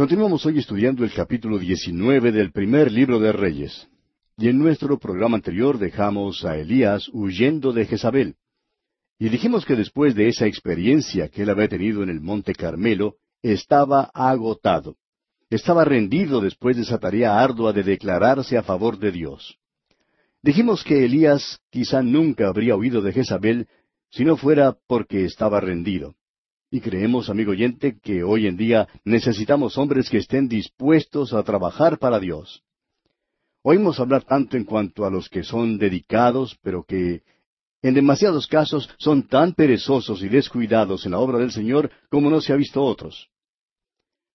Continuamos hoy estudiando el capítulo 19 del primer libro de Reyes. Y en nuestro programa anterior dejamos a Elías huyendo de Jezabel. Y dijimos que después de esa experiencia que él había tenido en el Monte Carmelo, estaba agotado. Estaba rendido después de esa tarea ardua de declararse a favor de Dios. Dijimos que Elías quizá nunca habría huido de Jezabel si no fuera porque estaba rendido. Y creemos, amigo oyente, que hoy en día necesitamos hombres que estén dispuestos a trabajar para Dios. Oímos hablar tanto en cuanto a los que son dedicados, pero que en demasiados casos son tan perezosos y descuidados en la obra del Señor como no se ha visto otros.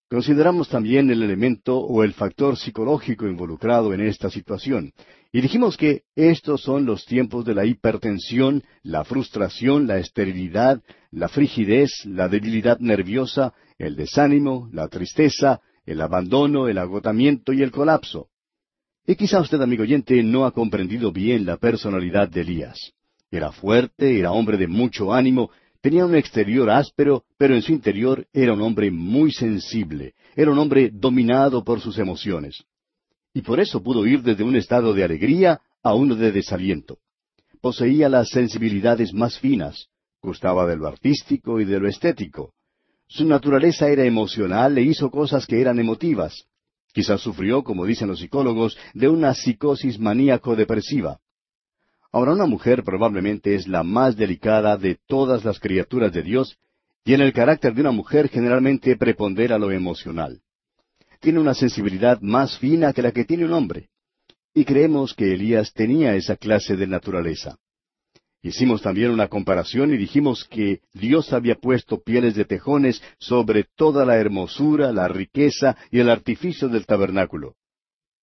Consideramos también el elemento o el factor psicológico involucrado en esta situación, y dijimos que estos son los tiempos de la hipertensión, la frustración, la esterilidad, la frigidez, la debilidad nerviosa, el desánimo, la tristeza, el abandono, el agotamiento y el colapso. Y quizá usted, amigo oyente, no ha comprendido bien la personalidad de Elías. Era fuerte, era hombre de mucho ánimo, tenía un exterior áspero, pero en su interior era un hombre muy sensible, era un hombre dominado por sus emociones. Y por eso pudo ir desde un estado de alegría a uno de desaliento. Poseía las sensibilidades más finas, gustaba de lo artístico y de lo estético. Su naturaleza era emocional e hizo cosas que eran emotivas. Quizás sufrió, como dicen los psicólogos, de una psicosis maníaco-depresiva. Ahora una mujer probablemente es la más delicada de todas las criaturas de Dios, y en el carácter de una mujer generalmente prepondera lo emocional. Tiene una sensibilidad más fina que la que tiene un hombre. Y creemos que Elías tenía esa clase de naturaleza. Hicimos también una comparación y dijimos que Dios había puesto pieles de tejones sobre toda la hermosura, la riqueza y el artificio del tabernáculo.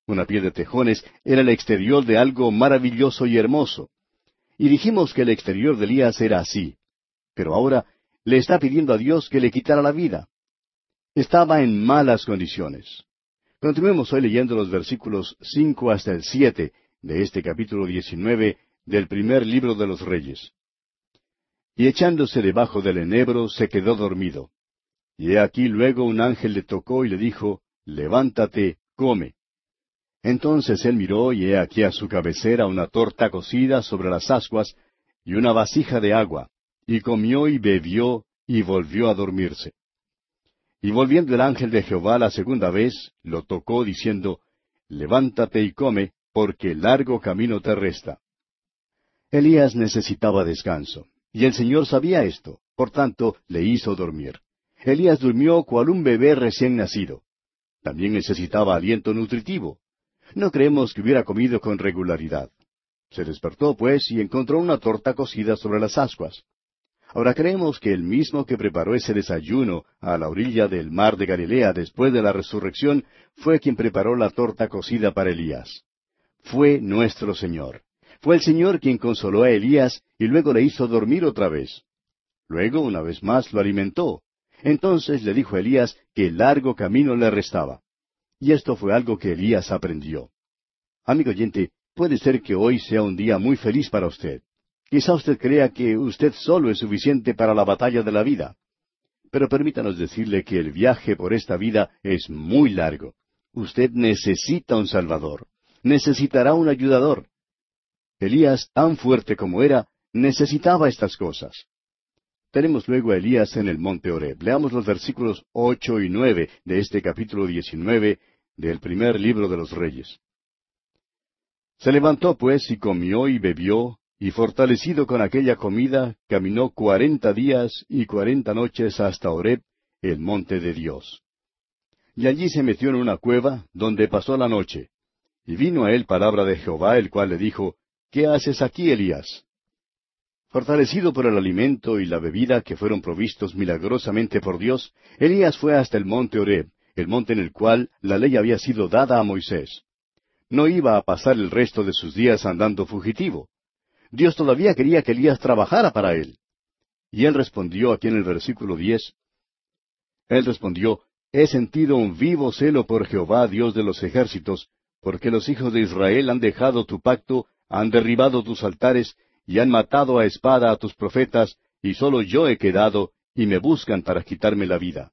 Una piel de tejones era el exterior de algo maravilloso y hermoso. Y dijimos que el exterior de Elías era así. Pero ahora le está pidiendo a Dios que le quitara la vida. Estaba en malas condiciones. Continuemos hoy leyendo los versículos cinco hasta el siete de este capítulo diecinueve del primer libro de los Reyes. Y echándose debajo del enebro, se quedó dormido. Y he aquí luego un ángel le tocó y le dijo, Levántate, come. Entonces él miró y he aquí a su cabecera una torta cocida sobre las ascuas y una vasija de agua, y comió y bebió y volvió a dormirse. Y volviendo el ángel de Jehová la segunda vez, lo tocó diciendo, Levántate y come, porque largo camino te resta. Elías necesitaba descanso, y el Señor sabía esto, por tanto le hizo dormir. Elías durmió cual un bebé recién nacido. También necesitaba aliento nutritivo. No creemos que hubiera comido con regularidad. Se despertó, pues, y encontró una torta cocida sobre las ascuas. Ahora creemos que el mismo que preparó ese desayuno a la orilla del mar de Galilea después de la resurrección fue quien preparó la torta cocida para Elías. Fue nuestro Señor. Fue el Señor quien consoló a Elías y luego le hizo dormir otra vez. Luego, una vez más, lo alimentó. Entonces le dijo a Elías que largo camino le restaba. Y esto fue algo que Elías aprendió. Amigo oyente, puede ser que hoy sea un día muy feliz para usted. Quizá usted crea que usted solo es suficiente para la batalla de la vida. Pero permítanos decirle que el viaje por esta vida es muy largo. Usted necesita un Salvador. Necesitará un ayudador. Elías, tan fuerte como era, necesitaba estas cosas. Tenemos luego a Elías en el monte Oreb. Leamos los versículos ocho y nueve de este capítulo diecinueve del primer libro de los Reyes. Se levantó pues y comió y bebió, y fortalecido con aquella comida, caminó cuarenta días y cuarenta noches hasta Oreb, el monte de Dios. Y allí se metió en una cueva, donde pasó la noche. Y vino a él palabra de Jehová, el cual le dijo, ¿Qué haces aquí, Elías? Fortalecido por el alimento y la bebida que fueron provistos milagrosamente por Dios, Elías fue hasta el monte Oreb, el monte en el cual la ley había sido dada a Moisés. No iba a pasar el resto de sus días andando fugitivo. Dios todavía quería que Elías trabajara para él. Y él respondió aquí en el versículo diez. Él respondió, He sentido un vivo celo por Jehová, Dios de los ejércitos, porque los hijos de Israel han dejado tu pacto han derribado tus altares y han matado a espada a tus profetas, y solo yo he quedado, y me buscan para quitarme la vida.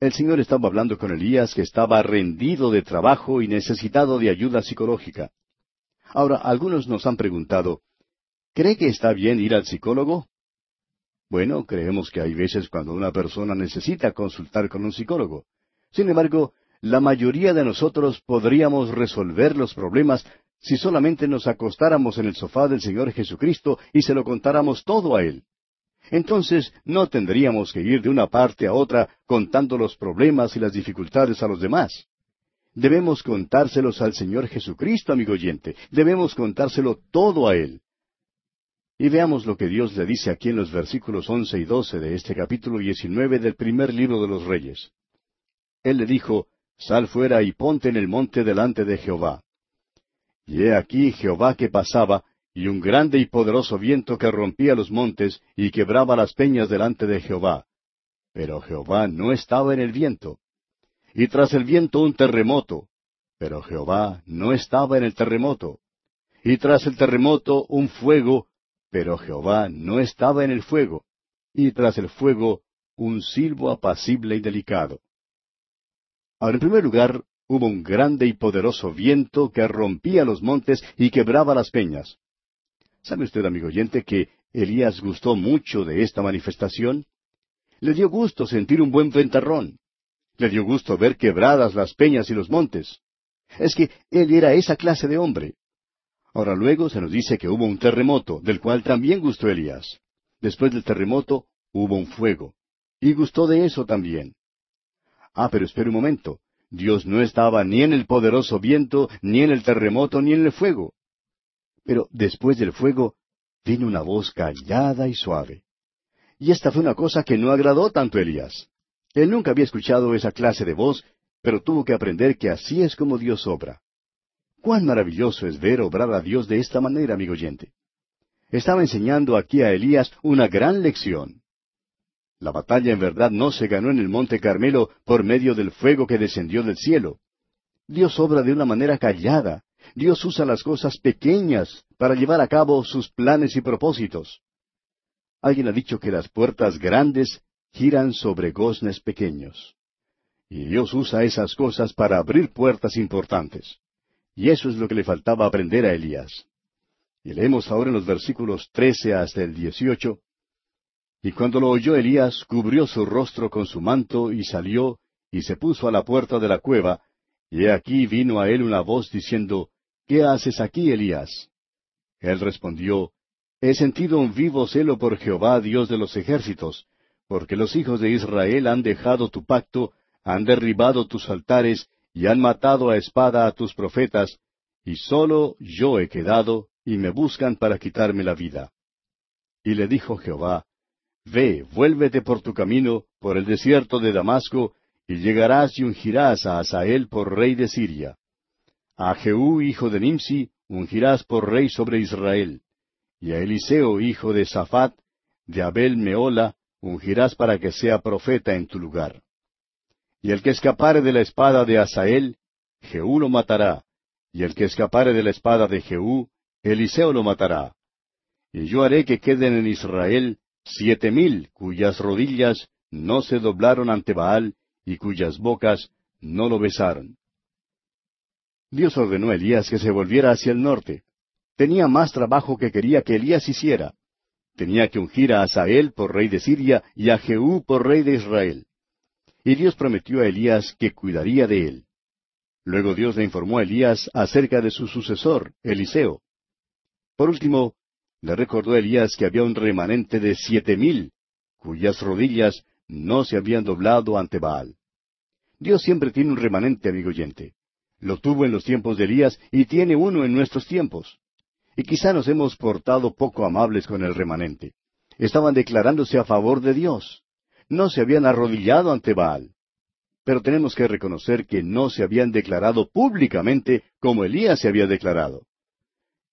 El Señor estaba hablando con Elías que estaba rendido de trabajo y necesitado de ayuda psicológica. Ahora, algunos nos han preguntado, ¿cree que está bien ir al psicólogo? Bueno, creemos que hay veces cuando una persona necesita consultar con un psicólogo. Sin embargo, la mayoría de nosotros podríamos resolver los problemas si solamente nos acostáramos en el sofá del Señor Jesucristo y se lo contáramos todo a Él entonces no tendríamos que ir de una parte a otra contando los problemas y las dificultades a los demás. Debemos contárselos al Señor Jesucristo, amigo oyente. Debemos contárselo todo a Él. Y veamos lo que Dios le dice aquí en los versículos once y doce de este capítulo diecinueve del primer libro de los Reyes. Él le dijo, Sal fuera y ponte en el monte delante de Jehová. Y he aquí Jehová que pasaba, y un grande y poderoso viento que rompía los montes y quebraba las peñas delante de Jehová. Pero Jehová no estaba en el viento. Y tras el viento un terremoto. Pero Jehová no estaba en el terremoto. Y tras el terremoto un fuego. Pero Jehová no estaba en el fuego. Y tras el fuego un silbo apacible y delicado. En primer lugar, hubo un grande y poderoso viento que rompía los montes y quebraba las peñas. ¿Sabe usted, amigo oyente, que Elías gustó mucho de esta manifestación? Le dio gusto sentir un buen ventarrón. Le dio gusto ver quebradas las peñas y los montes. Es que él era esa clase de hombre. Ahora luego se nos dice que hubo un terremoto, del cual también gustó Elías. Después del terremoto hubo un fuego. Y gustó de eso también. Ah, pero espere un momento. Dios no estaba ni en el poderoso viento, ni en el terremoto, ni en el fuego. Pero después del fuego vino una voz callada y suave. Y esta fue una cosa que no agradó tanto a Elías. Él nunca había escuchado esa clase de voz, pero tuvo que aprender que así es como Dios obra. Cuán maravilloso es ver obrar a Dios de esta manera, amigo oyente. Estaba enseñando aquí a Elías una gran lección. La batalla en verdad no se ganó en el monte Carmelo por medio del fuego que descendió del cielo. Dios obra de una manera callada, Dios usa las cosas pequeñas para llevar a cabo sus planes y propósitos. Alguien ha dicho que las puertas grandes giran sobre goznes pequeños. Y Dios usa esas cosas para abrir puertas importantes. Y eso es lo que le faltaba aprender a Elías. Y leemos ahora en los versículos trece hasta el dieciocho. Y cuando lo oyó Elías, cubrió su rostro con su manto y salió y se puso a la puerta de la cueva, y he aquí vino a él una voz diciendo, ¿Qué haces aquí, Elías? Él respondió, He sentido un vivo celo por Jehová, Dios de los ejércitos, porque los hijos de Israel han dejado tu pacto, han derribado tus altares, y han matado a espada a tus profetas, y solo yo he quedado, y me buscan para quitarme la vida. Y le dijo Jehová, Ve, vuélvete por tu camino, por el desierto de Damasco, y llegarás y ungirás a Asael por rey de Siria. A Jehú, hijo de Nimsi, ungirás por rey sobre Israel. Y a Eliseo, hijo de Safat, de Abel Meola, ungirás para que sea profeta en tu lugar. Y el que escapare de la espada de Asael, Jehú lo matará. Y el que escapare de la espada de Jehú, Eliseo lo matará. Y yo haré que queden en Israel siete mil cuyas rodillas no se doblaron ante Baal y cuyas bocas no lo besaron. Dios ordenó a Elías que se volviera hacia el norte. Tenía más trabajo que quería que Elías hiciera. Tenía que ungir a Asael por rey de Siria y a Jehú por rey de Israel. Y Dios prometió a Elías que cuidaría de él. Luego Dios le informó a Elías acerca de su sucesor, Eliseo. Por último, le recordó a Elías que había un remanente de siete mil, cuyas rodillas no se habían doblado ante Baal. Dios siempre tiene un remanente, amigo oyente. Lo tuvo en los tiempos de Elías y tiene uno en nuestros tiempos. Y quizá nos hemos portado poco amables con el remanente. Estaban declarándose a favor de Dios. No se habían arrodillado ante Baal. Pero tenemos que reconocer que no se habían declarado públicamente como Elías se había declarado.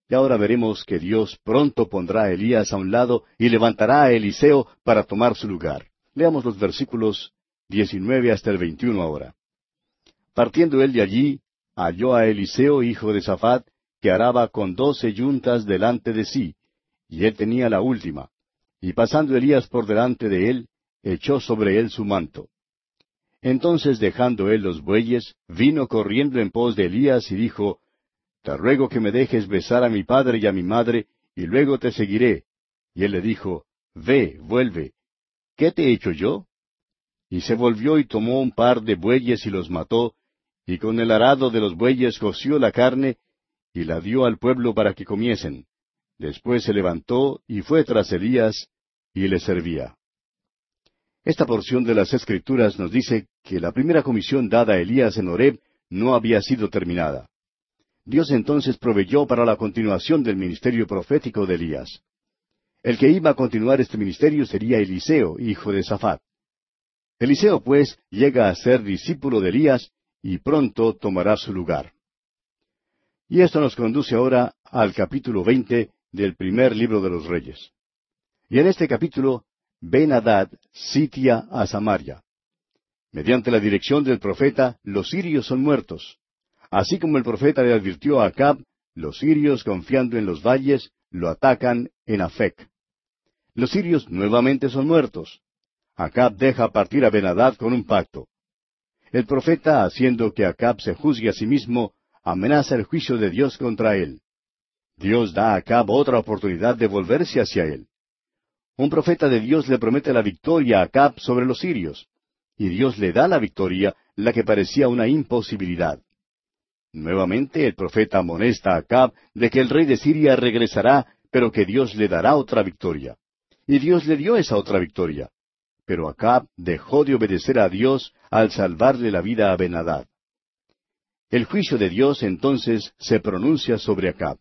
Y ahora veremos que Dios pronto pondrá a Elías a un lado y levantará a Eliseo para tomar su lugar. Leamos los versículos 19 hasta el 21 ahora. Partiendo él de allí, halló a Eliseo, hijo de Safat, que araba con doce yuntas delante de sí, y él tenía la última. Y pasando Elías por delante de él, echó sobre él su manto. Entonces dejando él los bueyes, vino corriendo en pos de Elías y dijo, Te ruego que me dejes besar a mi padre y a mi madre, y luego te seguiré. Y él le dijo, Ve, vuelve. ¿Qué te he hecho yo? Y se volvió y tomó un par de bueyes y los mató, y con el arado de los bueyes coció la carne, y la dio al pueblo para que comiesen. Después se levantó y fue tras Elías, y le servía. Esta porción de las Escrituras nos dice que la primera comisión dada a Elías en Horeb no había sido terminada. Dios entonces proveyó para la continuación del ministerio profético de Elías. El que iba a continuar este ministerio sería Eliseo, hijo de Safat. Eliseo, pues, llega a ser discípulo de Elías y pronto tomará su lugar. Y esto nos conduce ahora al capítulo veinte del primer libro de los Reyes. Y en este capítulo, Ben Hadad sitia a Samaria. Mediante la dirección del profeta, los sirios son muertos. Así como el profeta le advirtió a Acab, los sirios, confiando en los valles, lo atacan en Afec. Los sirios nuevamente son muertos. Acab deja partir a Benadad con un pacto. El profeta, haciendo que Acab se juzgue a sí mismo, amenaza el juicio de Dios contra él. Dios da a Acab otra oportunidad de volverse hacia él. Un profeta de Dios le promete la victoria a Acab sobre los sirios, y Dios le da la victoria, la que parecía una imposibilidad. Nuevamente el profeta amonesta a Acab de que el rey de Siria regresará, pero que Dios le dará otra victoria. Y Dios le dio esa otra victoria. Pero Acab dejó de obedecer a Dios al salvarle la vida a Benadad. El juicio de Dios entonces se pronuncia sobre Acab.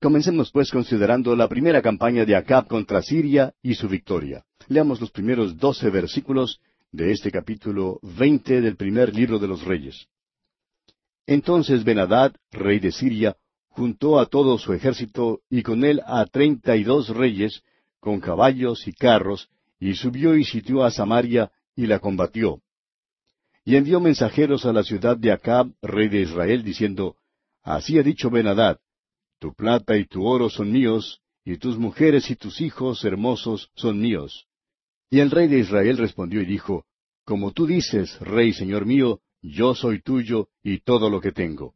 Comencemos pues considerando la primera campaña de Acab contra Siria y su victoria. Leamos los primeros doce versículos de este capítulo veinte del primer libro de los Reyes. Entonces Benadad, rey de Siria, juntó a todo su ejército y con él a treinta y dos reyes, con caballos y carros, y subió y sitió a Samaria y la combatió. Y envió mensajeros a la ciudad de Acab, rey de Israel, diciendo, Así ha dicho Benadad, tu plata y tu oro son míos, y tus mujeres y tus hijos hermosos son míos. Y el rey de Israel respondió y dijo, Como tú dices, rey señor mío, yo soy tuyo y todo lo que tengo.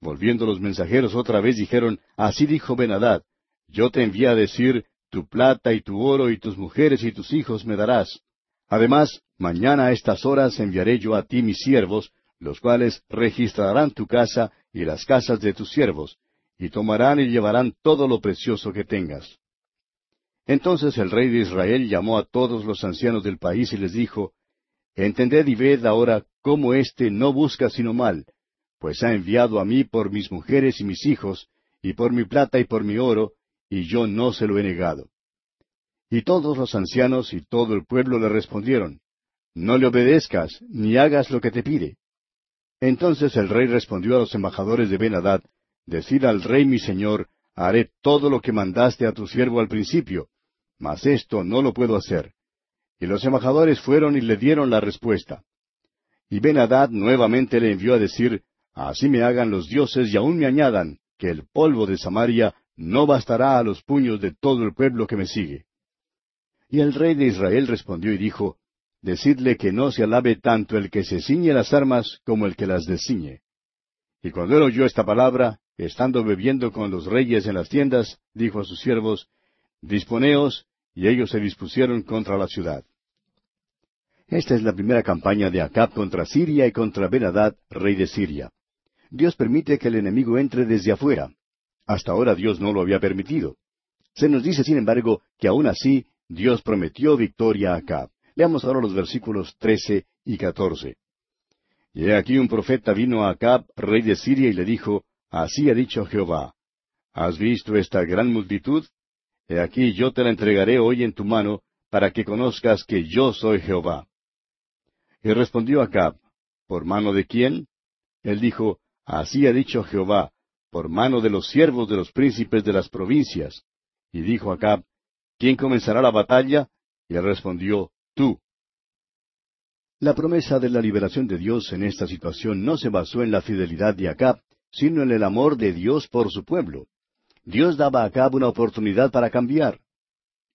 Volviendo los mensajeros otra vez dijeron, Así dijo Benadad, yo te envié a decir, tu plata y tu oro y tus mujeres y tus hijos me darás. Además, mañana a estas horas enviaré yo a ti mis siervos, los cuales registrarán tu casa y las casas de tus siervos, y tomarán y llevarán todo lo precioso que tengas. Entonces el rey de Israel llamó a todos los ancianos del país y les dijo, Entended y ved ahora cómo éste no busca sino mal, pues ha enviado a mí por mis mujeres y mis hijos, y por mi plata y por mi oro, y yo no se lo he negado. Y todos los ancianos y todo el pueblo le respondieron, No le obedezcas, ni hagas lo que te pide. Entonces el rey respondió a los embajadores de Ben-Hadad, Decid al rey mi señor, haré todo lo que mandaste a tu siervo al principio, mas esto no lo puedo hacer. Y los embajadores fueron y le dieron la respuesta. Y Ben-Hadad nuevamente le envió a decir, Así me hagan los dioses y aún me añadan, que el polvo de Samaria no bastará a los puños de todo el pueblo que me sigue. Y el rey de Israel respondió y dijo, Decidle que no se alabe tanto el que se ciñe las armas como el que las desciñe. Y cuando él oyó esta palabra, estando bebiendo con los reyes en las tiendas, dijo a sus siervos, Disponeos, y ellos se dispusieron contra la ciudad. Esta es la primera campaña de Acab contra Siria y contra Benadad, rey de Siria. Dios permite que el enemigo entre desde afuera. Hasta ahora Dios no lo había permitido. Se nos dice, sin embargo, que aún así Dios prometió victoria a Acab. Leamos ahora los versículos trece y catorce. Y he aquí un profeta vino a Acab, rey de Siria, y le dijo, Así ha dicho Jehová, ¿has visto esta gran multitud? He aquí yo te la entregaré hoy en tu mano, para que conozcas que yo soy Jehová. Y respondió Acab, ¿por mano de quién? Él dijo, Así ha dicho Jehová, por mano de los siervos de los príncipes de las provincias. Y dijo Acab, ¿quién comenzará la batalla? Y él respondió, tú. La promesa de la liberación de Dios en esta situación no se basó en la fidelidad de Acab, sino en el amor de Dios por su pueblo. Dios daba a Acab una oportunidad para cambiar.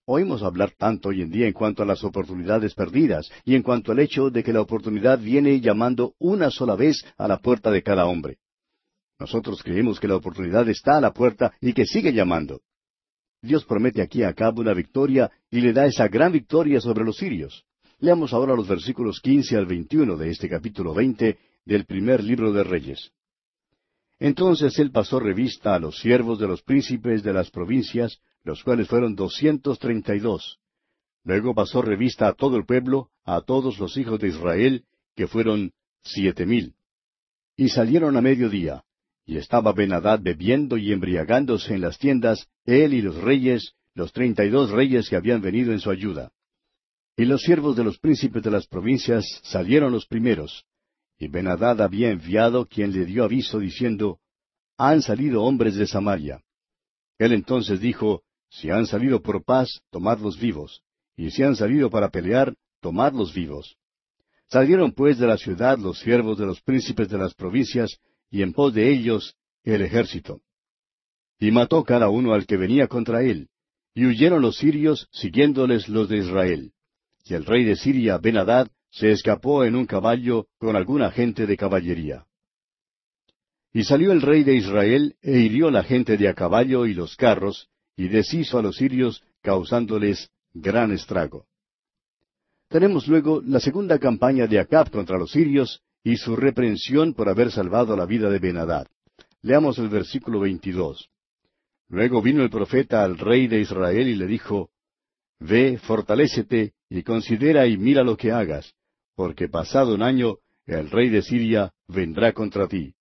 Oímos hablar tanto hoy en día en cuanto a las oportunidades perdidas y en cuanto al hecho de que la oportunidad viene llamando una sola vez a la puerta de cada hombre. Nosotros creemos que la oportunidad está a la puerta y que sigue llamando. Dios promete aquí a Acab una victoria y le da esa gran victoria sobre los sirios. Leamos ahora los versículos quince al veintiuno de este capítulo veinte del primer libro de Reyes. Entonces él pasó revista a los siervos de los príncipes de las provincias, los cuales fueron doscientos treinta y dos. Luego pasó revista a todo el pueblo, a todos los hijos de Israel, que fueron siete mil. Y salieron a mediodía, y estaba Benadad bebiendo y embriagándose en las tiendas, él y los reyes, los treinta y dos reyes que habían venido en su ayuda. Y los siervos de los príncipes de las provincias salieron los primeros, y Benadad había enviado quien le dio aviso diciendo, Han salido hombres de Samaria. Él entonces dijo, Si han salido por paz, tomadlos vivos, y si han salido para pelear, tomadlos vivos. Salieron pues de la ciudad los siervos de los príncipes de las provincias, y en pos de ellos el ejército. Y mató cada uno al que venía contra él, y huyeron los sirios siguiéndoles los de Israel. Y el rey de Siria, Ben-Hadad, se escapó en un caballo con alguna gente de caballería. Y salió el rey de Israel e hirió la gente de a caballo y los carros, y deshizo a los sirios, causándoles gran estrago. Tenemos luego la segunda campaña de Acab contra los sirios y su reprensión por haber salvado la vida de Benadad. Leamos el versículo 22. Luego vino el profeta al rey de Israel y le dijo, Ve, fortalécete y considera y mira lo que hagas, porque pasado un año el rey de Siria vendrá contra ti.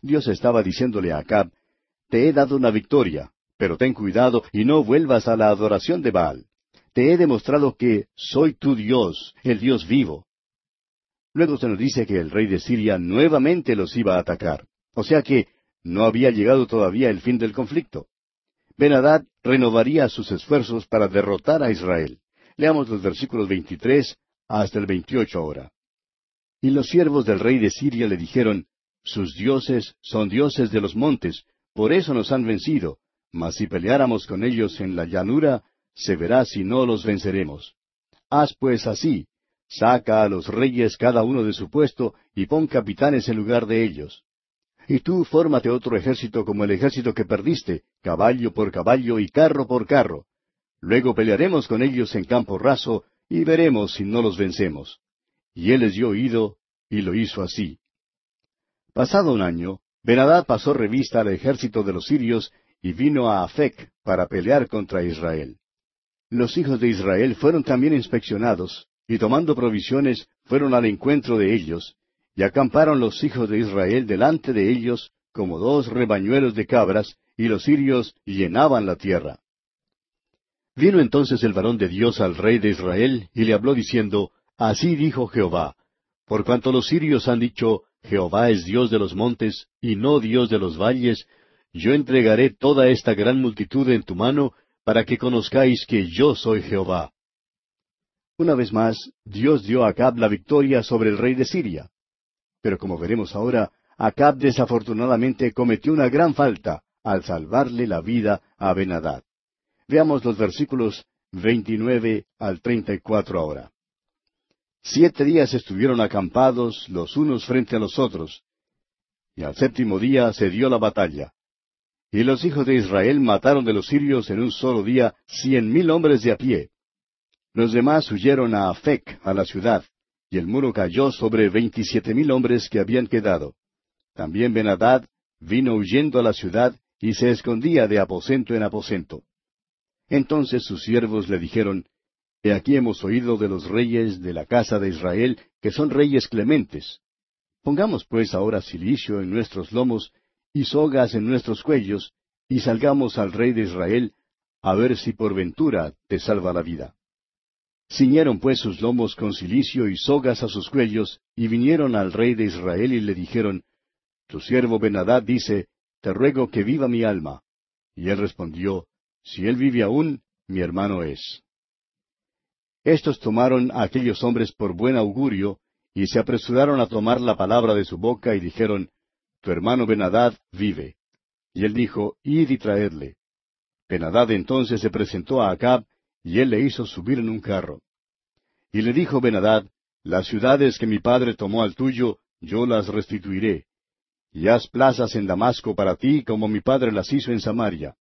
Dios estaba diciéndole a Acab, Te he dado una victoria, pero ten cuidado y no vuelvas a la adoración de Baal. Te he demostrado que soy tu Dios, el Dios vivo. Luego se nos dice que el rey de Siria nuevamente los iba a atacar. O sea que no había llegado todavía el fin del conflicto. Benadad renovaría sus esfuerzos para derrotar a Israel. Leamos los versículos 23 hasta el 28 ahora. Y los siervos del rey de Siria le dijeron, Sus dioses son dioses de los montes, por eso nos han vencido, mas si peleáramos con ellos en la llanura, se verá si no los venceremos. Haz pues así, saca a los reyes cada uno de su puesto, y pon capitanes en lugar de ellos. Y tú fórmate otro ejército como el ejército que perdiste, caballo por caballo y carro por carro. Luego pelearemos con ellos en campo raso, y veremos si no los vencemos. Y él les dio oído, y lo hizo así. Pasado un año, Benadad pasó revista al ejército de los sirios, y vino a Afec para pelear contra Israel. Los hijos de Israel fueron también inspeccionados, y tomando provisiones fueron al encuentro de ellos, y acamparon los hijos de Israel delante de ellos como dos rebañuelos de cabras, y los sirios llenaban la tierra. Vino entonces el varón de Dios al rey de Israel, y le habló diciendo, Así dijo Jehová, por cuanto los sirios han dicho, Jehová es Dios de los montes, y no Dios de los valles, yo entregaré toda esta gran multitud en tu mano, para que conozcáis que yo soy Jehová. Una vez más, Dios dio a Acab la victoria sobre el rey de Siria. Pero como veremos ahora, Acab desafortunadamente cometió una gran falta al salvarle la vida a Benadad. Veamos los versículos 29 al 34 ahora. Siete días estuvieron acampados los unos frente a los otros, y al séptimo día se dio la batalla. Y los hijos de Israel mataron de los sirios en un solo día cien mil hombres de a pie. Los demás huyeron a Afec, a la ciudad, y el muro cayó sobre veintisiete mil hombres que habían quedado. También Benadad vino huyendo a la ciudad y se escondía de aposento en aposento. Entonces sus siervos le dijeron, He aquí hemos oído de los reyes de la casa de Israel, que son reyes clementes. Pongamos pues ahora cilicio en nuestros lomos y sogas en nuestros cuellos, y salgamos al rey de Israel, a ver si por ventura te salva la vida. Ciñeron pues sus lomos con cilicio y sogas a sus cuellos, y vinieron al rey de Israel y le dijeron, Tu siervo Benadad dice, Te ruego que viva mi alma. Y él respondió, si él vive aún, mi hermano es. Estos tomaron a aquellos hombres por buen augurio, y se apresuraron a tomar la palabra de su boca, y dijeron, Tu hermano Benadad vive. Y él dijo, Id y traedle. Benadad entonces se presentó a Acab, y él le hizo subir en un carro. Y le dijo Benadad, Las ciudades que mi padre tomó al tuyo, yo las restituiré. Y haz plazas en Damasco para ti, como mi padre las hizo en Samaria.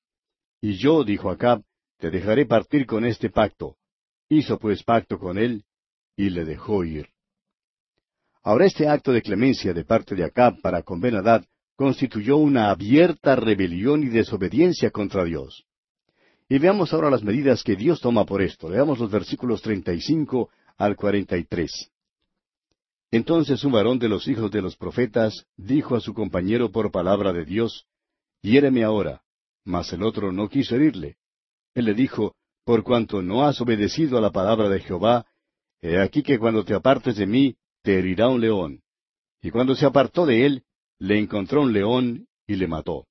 Y yo, dijo Acab, te dejaré partir con este pacto. Hizo pues pacto con él, y le dejó ir. Ahora este acto de clemencia de parte de Acab para con Benadad constituyó una abierta rebelión y desobediencia contra Dios. Y veamos ahora las medidas que Dios toma por esto. Veamos los versículos 35 al 43. Entonces un varón de los hijos de los profetas dijo a su compañero por palabra de Dios, Hiéreme ahora. Mas el otro no quiso herirle. Él le dijo, Por cuanto no has obedecido a la palabra de Jehová, he aquí que cuando te apartes de mí, te herirá un león. Y cuando se apartó de él, le encontró un león y le mató.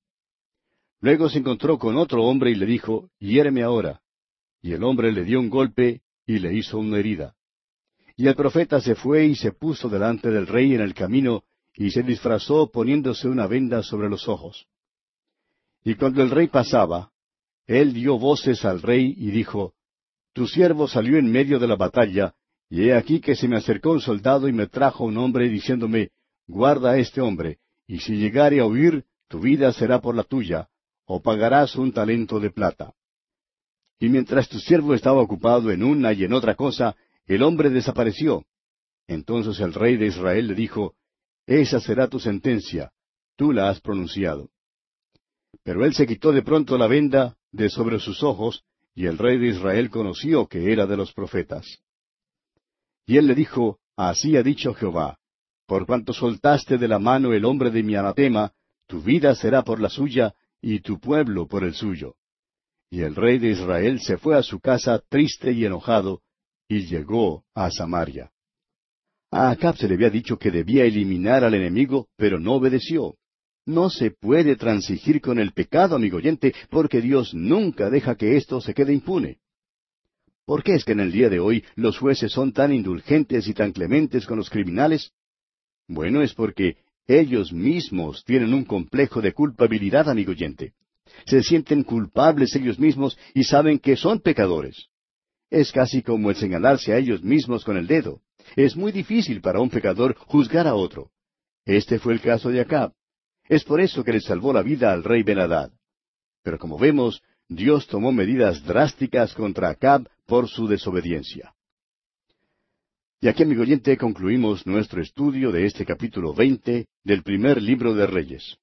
Luego se encontró con otro hombre y le dijo, Hiéreme ahora. Y el hombre le dio un golpe y le hizo una herida. Y el profeta se fue y se puso delante del rey en el camino, y se disfrazó poniéndose una venda sobre los ojos. Y cuando el rey pasaba, él dio voces al rey y dijo, Tu siervo salió en medio de la batalla, y he aquí que se me acercó un soldado y me trajo un hombre diciéndome, Guarda a este hombre, y si llegare a huir, tu vida será por la tuya, o pagarás un talento de plata. Y mientras tu siervo estaba ocupado en una y en otra cosa, el hombre desapareció. Entonces el rey de Israel le dijo, Esa será tu sentencia, tú la has pronunciado. Pero él se quitó de pronto la venda de sobre sus ojos, y el rey de Israel conoció que era de los profetas. Y él le dijo, Así ha dicho Jehová, por cuanto soltaste de la mano el hombre de mi anatema, tu vida será por la suya, y tu pueblo por el suyo. Y el rey de Israel se fue a su casa triste y enojado, y llegó a Samaria. A Acab se le había dicho que debía eliminar al enemigo, pero no obedeció. No se puede transigir con el pecado, amigo oyente, porque Dios nunca deja que esto se quede impune. ¿Por qué es que en el día de hoy los jueces son tan indulgentes y tan clementes con los criminales? Bueno, es porque ellos mismos tienen un complejo de culpabilidad, amigo oyente. Se sienten culpables ellos mismos y saben que son pecadores. Es casi como el señalarse a ellos mismos con el dedo. Es muy difícil para un pecador juzgar a otro. Este fue el caso de Acab. Es por eso que le salvó la vida al rey Benadad. Pero como vemos, Dios tomó medidas drásticas contra Acab por su desobediencia. Y aquí, amigo oyente, concluimos nuestro estudio de este capítulo veinte del primer libro de Reyes.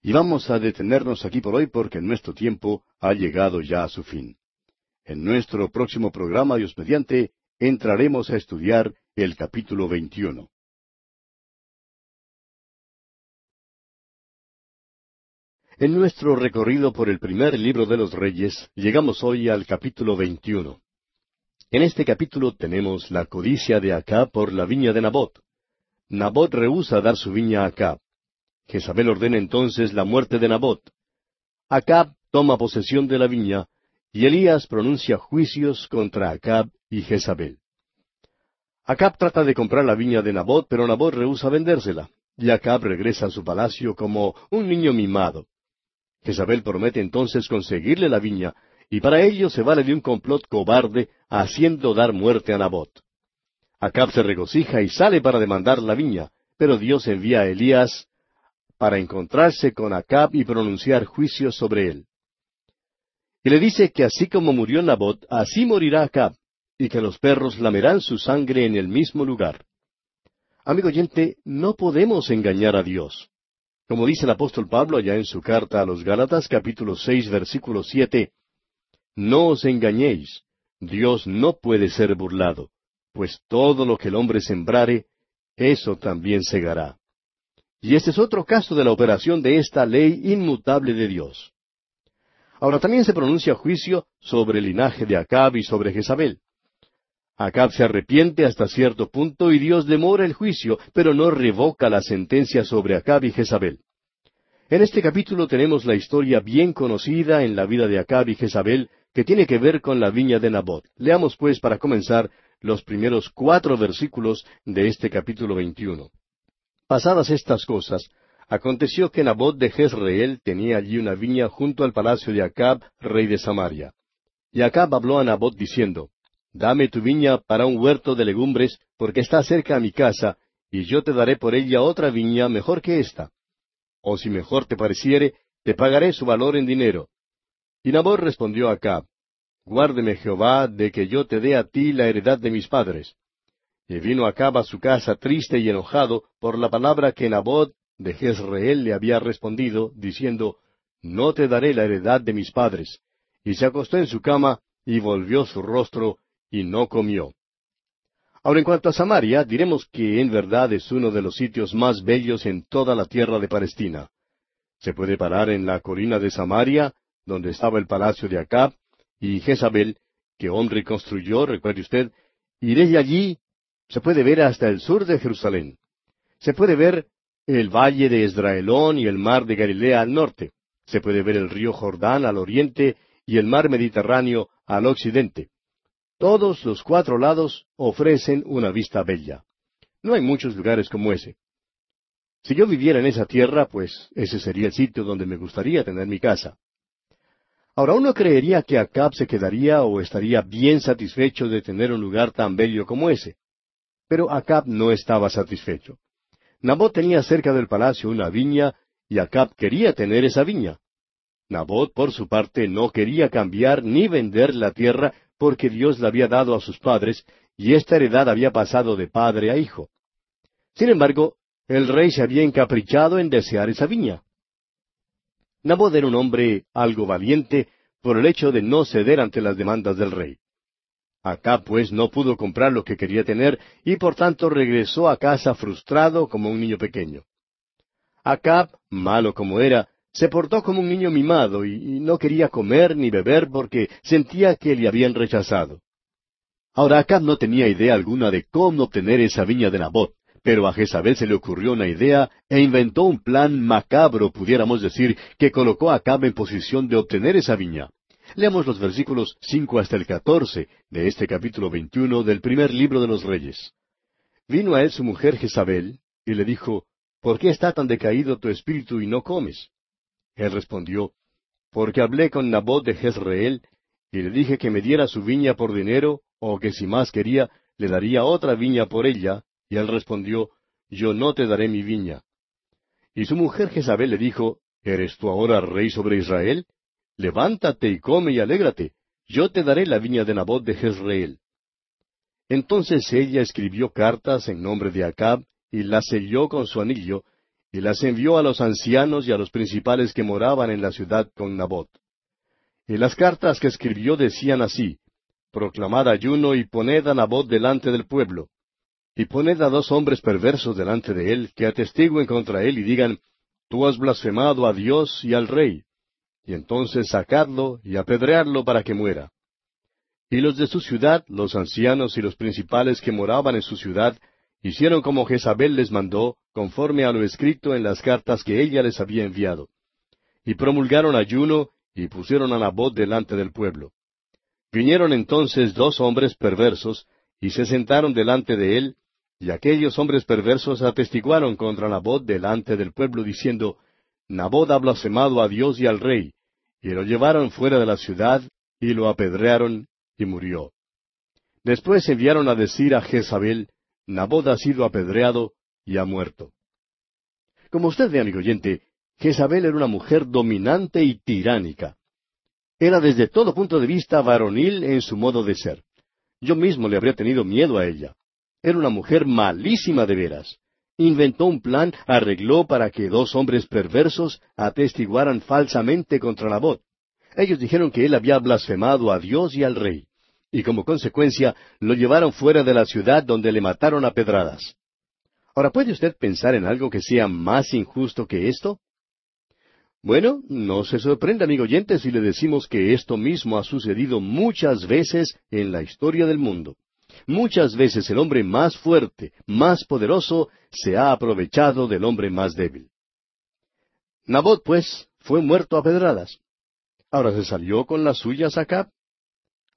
Y vamos a detenernos aquí por hoy porque nuestro tiempo ha llegado ya a su fin. En nuestro próximo programa, Dios mediante, entraremos a estudiar el capítulo veintiuno. En nuestro recorrido por el primer libro de los Reyes, llegamos hoy al capítulo veintiuno. En este capítulo tenemos la codicia de Acab por la viña de Nabot. Nabot rehúsa dar su viña a Acab. Jezabel ordena entonces la muerte de Nabot. Acab toma posesión de la viña, y Elías pronuncia juicios contra Acab y Jezabel. Acab trata de comprar la viña de Nabot, pero Nabot rehúsa vendérsela, y Acab regresa a su palacio como un niño mimado. Jezabel promete entonces conseguirle la viña, y para ello se vale de un complot cobarde haciendo dar muerte a Nabot. Acab se regocija y sale para demandar la viña, pero Dios envía a Elías para encontrarse con Acab y pronunciar juicios sobre él. Y le dice que así como murió Nabot, así morirá Acab, y que los perros lamerán su sangre en el mismo lugar. Amigo oyente, no podemos engañar a Dios. Como dice el apóstol Pablo allá en su carta a los Gálatas capítulo seis versículo siete, no os engañéis, Dios no puede ser burlado, pues todo lo que el hombre sembrare, eso también segará. Y este es otro caso de la operación de esta ley inmutable de Dios. Ahora también se pronuncia juicio sobre el linaje de Acab y sobre Jezabel. Acab se arrepiente hasta cierto punto y Dios demora el juicio, pero no revoca la sentencia sobre Acab y Jezabel. En este capítulo tenemos la historia bien conocida en la vida de Acab y Jezabel que tiene que ver con la viña de Nabot. Leamos pues para comenzar los primeros cuatro versículos de este capítulo veintiuno. Pasadas estas cosas, aconteció que Nabot de Jezreel tenía allí una viña junto al palacio de Acab, rey de Samaria. Y Acab habló a Nabot diciendo, Dame tu viña para un huerto de legumbres, porque está cerca a mi casa, y yo te daré por ella otra viña mejor que esta. O si mejor te pareciere, te pagaré su valor en dinero. Y Nabot respondió a Acab, Guárdeme Jehová de que yo te dé a ti la heredad de mis padres. Y vino Acab a su casa triste y enojado por la palabra que Nabot de Jezreel le había respondido, diciendo, No te daré la heredad de mis padres. Y se acostó en su cama, y volvió su rostro, y no comió. Ahora en cuanto a Samaria, diremos que en verdad es uno de los sitios más bellos en toda la tierra de Palestina. Se puede parar en la colina de Samaria, donde estaba el palacio de Acab, y Jezabel, que hombre construyó, recuerde usted, y desde allí se puede ver hasta el sur de Jerusalén. Se puede ver el valle de Esdraelón y el mar de Galilea al norte. Se puede ver el río Jordán al oriente y el mar Mediterráneo al occidente. Todos los cuatro lados ofrecen una vista bella. No hay muchos lugares como ese. Si yo viviera en esa tierra, pues ese sería el sitio donde me gustaría tener mi casa. Ahora uno creería que Acab se quedaría o estaría bien satisfecho de tener un lugar tan bello como ese. Pero Acab no estaba satisfecho. Nabot tenía cerca del palacio una viña y Acab quería tener esa viña. Nabot, por su parte, no quería cambiar ni vender la tierra porque Dios la había dado a sus padres, y esta heredad había pasado de padre a hijo. Sin embargo, el rey se había encaprichado en desear esa viña. Nabot era un hombre algo valiente por el hecho de no ceder ante las demandas del rey. Acá pues no pudo comprar lo que quería tener y por tanto regresó a casa frustrado como un niño pequeño. Acab, malo como era, se portó como un niño mimado y, no quería comer ni beber porque sentía que le habían rechazado. Ahora Acab no tenía idea alguna de cómo obtener esa viña de Nabot, pero a Jezabel se le ocurrió una idea e inventó un plan macabro, pudiéramos decir, que colocó a Acab en posición de obtener esa viña. Leamos los versículos cinco hasta el catorce de este capítulo veintiuno del primer libro de los Reyes. Vino a él su mujer Jezabel, y le dijo, ¿Por qué está tan decaído tu espíritu y no comes? Él respondió, Porque hablé con Nabot de Jezreel, y le dije que me diera su viña por dinero, o que si más quería, le daría otra viña por ella, y él respondió, Yo no te daré mi viña. Y su mujer Jezabel le dijo, ¿Eres tú ahora rey sobre Israel? Levántate y come y alégrate, yo te daré la viña de Nabot de Jezreel. Entonces ella escribió cartas en nombre de Acab, y las selló con su anillo, y las envió a los ancianos y a los principales que moraban en la ciudad con Nabot. Y las cartas que escribió decían así, Proclamad ayuno y poned a Nabot delante del pueblo. Y poned a dos hombres perversos delante de él, que atestiguen contra él y digan, Tú has blasfemado a Dios y al rey. Y entonces sacadlo y apedreadlo para que muera. Y los de su ciudad, los ancianos y los principales que moraban en su ciudad, Hicieron como Jezabel les mandó, conforme a lo escrito en las cartas que ella les había enviado. Y promulgaron ayuno, y pusieron a Nabot delante del pueblo. Vinieron entonces dos hombres perversos, y se sentaron delante de él, y aquellos hombres perversos atestiguaron contra Nabot delante del pueblo, diciendo, Nabot ha blasfemado a Dios y al rey, y lo llevaron fuera de la ciudad, y lo apedrearon, y murió. Después enviaron a decir a Jezabel, Nabot ha sido apedreado y ha muerto. Como usted ve, amigo oyente, Jezabel era una mujer dominante y tiránica. Era desde todo punto de vista varonil en su modo de ser. Yo mismo le habría tenido miedo a ella. Era una mujer malísima de veras. Inventó un plan, arregló para que dos hombres perversos atestiguaran falsamente contra Nabot. Ellos dijeron que él había blasfemado a Dios y al rey y como consecuencia lo llevaron fuera de la ciudad donde le mataron a pedradas. Ahora, ¿puede usted pensar en algo que sea más injusto que esto? Bueno, no se sorprenda, amigo oyente, si le decimos que esto mismo ha sucedido muchas veces en la historia del mundo. Muchas veces el hombre más fuerte, más poderoso, se ha aprovechado del hombre más débil. Nabot, pues, fue muerto a pedradas. Ahora se salió con las suyas acá.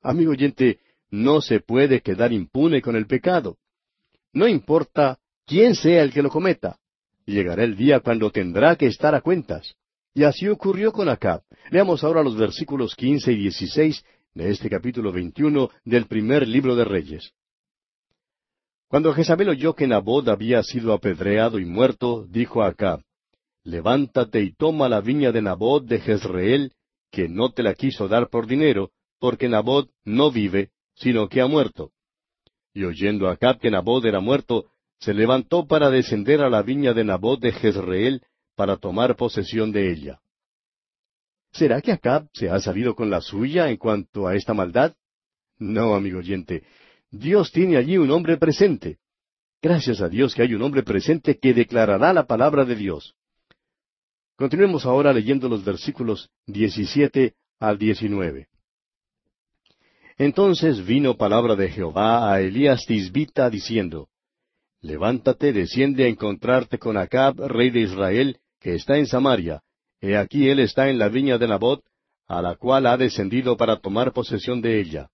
Amigo oyente, no se puede quedar impune con el pecado. No importa quién sea el que lo cometa. Llegará el día cuando tendrá que estar a cuentas. Y así ocurrió con Acab. Leamos ahora los versículos quince y dieciséis de este capítulo 21 del primer libro de Reyes. Cuando Jezabel oyó que Nabot había sido apedreado y muerto, dijo a Acab, Levántate y toma la viña de Nabot de Jezreel, que no te la quiso dar por dinero, porque Nabot no vive, sino que ha muerto. Y oyendo Acab que Nabot era muerto, se levantó para descender a la viña de Nabot de Jezreel para tomar posesión de ella. ¿Será que Acab se ha salido con la suya en cuanto a esta maldad? No, amigo oyente, Dios tiene allí un hombre presente. Gracias a Dios que hay un hombre presente que declarará la palabra de Dios. Continuemos ahora leyendo los versículos 17 al 19. Entonces vino palabra de Jehová a Elías Tisbita diciendo, Levántate, desciende a encontrarte con Acab, rey de Israel, que está en Samaria. He aquí él está en la viña de Nabot, a la cual ha descendido para tomar posesión de ella.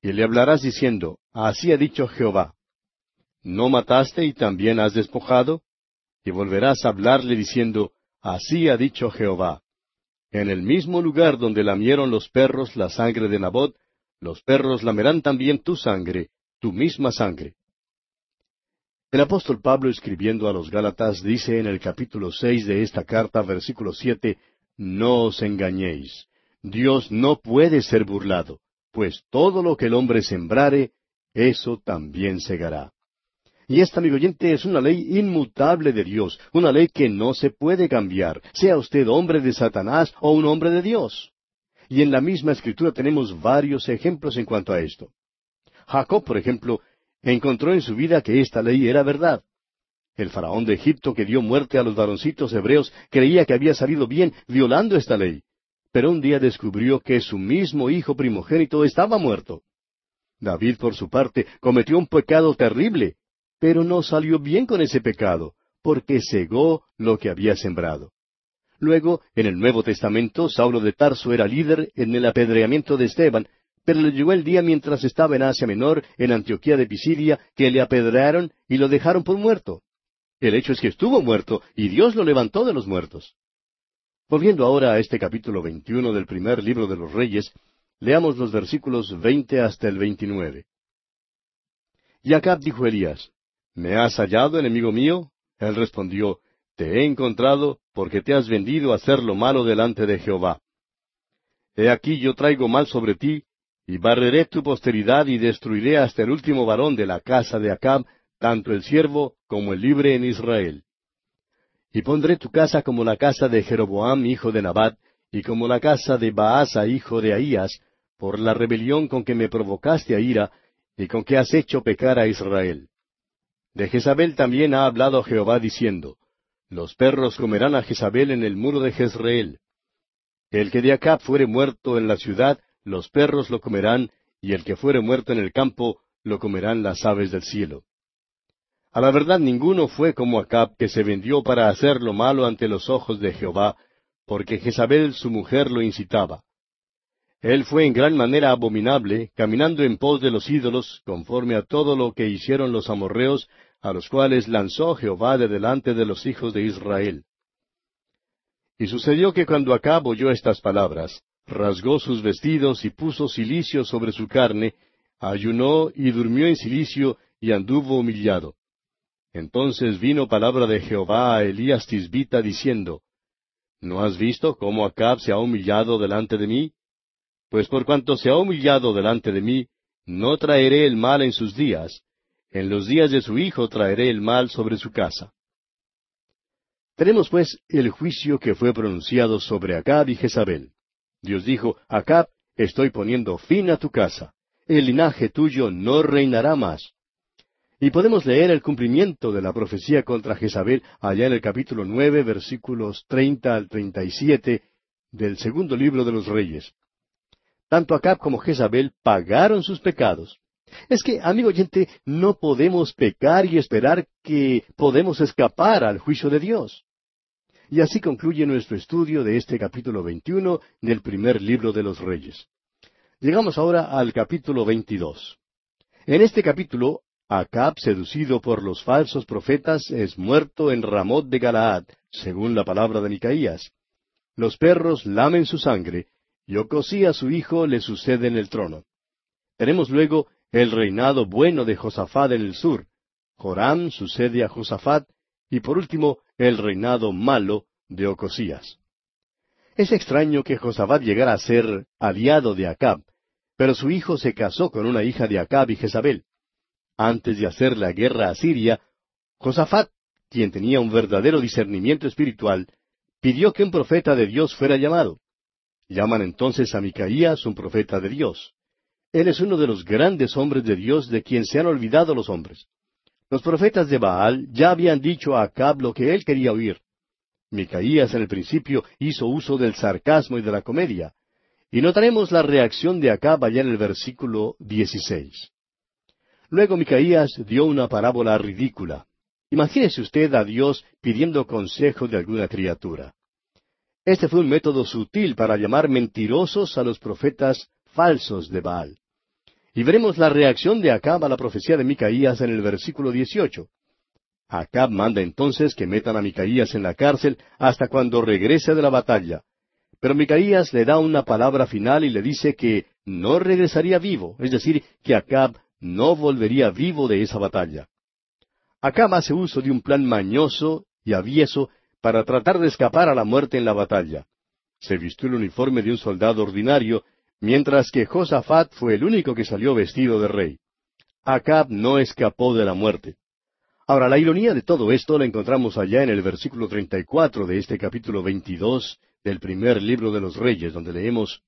Y le hablarás diciendo, Así ha dicho Jehová, ¿no mataste y también has despojado? Y volverás a hablarle diciendo, Así ha dicho Jehová, en el mismo lugar donde lamieron los perros la sangre de Nabot, los perros lamerán también tu sangre, tu misma sangre. El apóstol Pablo escribiendo a los Gálatas dice en el capítulo seis de esta carta, versículo siete, No os engañéis, Dios no puede ser burlado pues todo lo que el hombre sembrare, eso también segará. Y esta, amigo oyente, es una ley inmutable de Dios, una ley que no se puede cambiar, sea usted hombre de Satanás o un hombre de Dios. Y en la misma escritura tenemos varios ejemplos en cuanto a esto. Jacob, por ejemplo, encontró en su vida que esta ley era verdad. El faraón de Egipto que dio muerte a los varoncitos hebreos creía que había salido bien violando esta ley pero un día descubrió que su mismo hijo primogénito estaba muerto. David, por su parte, cometió un pecado terrible, pero no salió bien con ese pecado, porque cegó lo que había sembrado. Luego, en el Nuevo Testamento, Saulo de Tarso era líder en el apedreamiento de Esteban, pero le llegó el día mientras estaba en Asia Menor, en Antioquía de Pisidia, que le apedrearon y lo dejaron por muerto. El hecho es que estuvo muerto y Dios lo levantó de los muertos. Volviendo ahora a este capítulo 21 del primer libro de los Reyes, leamos los versículos 20 hasta el 29. Y Acab dijo Elías, ¿Me has hallado, enemigo mío? Él respondió, Te he encontrado porque te has vendido a hacer lo malo delante de Jehová. He aquí yo traigo mal sobre ti, y barreré tu posteridad y destruiré hasta el último varón de la casa de Acab, tanto el siervo como el libre en Israel. Y pondré tu casa como la casa de Jeroboam, hijo de Nabat, y como la casa de Baasa, hijo de Ahías, por la rebelión con que me provocaste a ira, y con que has hecho pecar a Israel. De Jezabel también ha hablado Jehová diciendo, Los perros comerán a Jezabel en el muro de Jezreel. El que de acá fuere muerto en la ciudad, los perros lo comerán, y el que fuere muerto en el campo, lo comerán las aves del cielo. A la verdad ninguno fue como Acab, que se vendió para hacer lo malo ante los ojos de Jehová, porque Jezabel su mujer lo incitaba. Él fue en gran manera abominable, caminando en pos de los ídolos, conforme a todo lo que hicieron los amorreos, a los cuales lanzó Jehová de delante de los hijos de Israel. Y sucedió que cuando Acab oyó estas palabras, rasgó sus vestidos y puso cilicio sobre su carne, ayunó y durmió en cilicio y anduvo humillado. Entonces vino palabra de Jehová a Elías Tisbita diciendo, ¿No has visto cómo Acab se ha humillado delante de mí? Pues por cuanto se ha humillado delante de mí, no traeré el mal en sus días, en los días de su hijo traeré el mal sobre su casa. Tenemos pues el juicio que fue pronunciado sobre Acab y Jezabel. Dios dijo, Acab, estoy poniendo fin a tu casa. El linaje tuyo no reinará más. Y podemos leer el cumplimiento de la profecía contra Jezabel allá en el capítulo nueve, versículos treinta al treinta y siete del segundo libro de los Reyes. Tanto Acab como Jezabel pagaron sus pecados. Es que, amigo oyente, no podemos pecar y esperar que podemos escapar al juicio de Dios. Y así concluye nuestro estudio de este capítulo veintiuno del primer libro de los Reyes. Llegamos ahora al capítulo veintidós. En este capítulo Acab, seducido por los falsos profetas, es muerto en Ramot de Galaad, según la palabra de Micaías. Los perros lamen su sangre, y Ocosías su hijo le sucede en el trono. Tenemos luego el reinado bueno de Josafat en el sur. Joram sucede a Josafat, y por último el reinado malo de Ocosías. Es extraño que Josafat llegara a ser aliado de Acab, pero su hijo se casó con una hija de Acab y Jezabel. Antes de hacer la guerra a Siria, Josafat, quien tenía un verdadero discernimiento espiritual, pidió que un profeta de Dios fuera llamado. Llaman entonces a Micaías un profeta de Dios. Él es uno de los grandes hombres de Dios de quien se han olvidado los hombres. Los profetas de Baal ya habían dicho a Acab lo que él quería oír. Micaías en el principio hizo uso del sarcasmo y de la comedia. Y notaremos la reacción de Acab allá en el versículo 16. Luego Micaías dio una parábola ridícula. Imagínese usted a Dios pidiendo consejo de alguna criatura. Este fue un método sutil para llamar mentirosos a los profetas falsos de Baal. Y veremos la reacción de Acab a la profecía de Micaías en el versículo 18. Acab manda entonces que metan a Micaías en la cárcel hasta cuando regrese de la batalla. Pero Micaías le da una palabra final y le dice que no regresaría vivo, es decir, que Acab no volvería vivo de esa batalla. Acab hace uso de un plan mañoso y avieso para tratar de escapar a la muerte en la batalla. Se vistió el uniforme de un soldado ordinario, mientras que Josafat fue el único que salió vestido de rey. Acab no escapó de la muerte. Ahora, la ironía de todo esto la encontramos allá en el versículo 34 de este capítulo 22 del primer libro de los Reyes, donde leemos,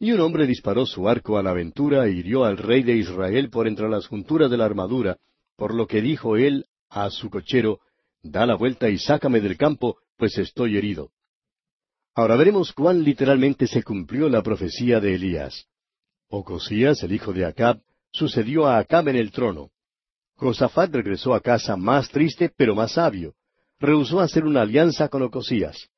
Y un hombre disparó su arco a la aventura e hirió al rey de Israel por entre las junturas de la armadura, por lo que dijo él a su cochero, Da la vuelta y sácame del campo, pues estoy herido. Ahora veremos cuán literalmente se cumplió la profecía de Elías. Ocosías, el hijo de Acab, sucedió a Acab en el trono. Josafat regresó a casa más triste, pero más sabio. Rehusó hacer una alianza con Ocosías.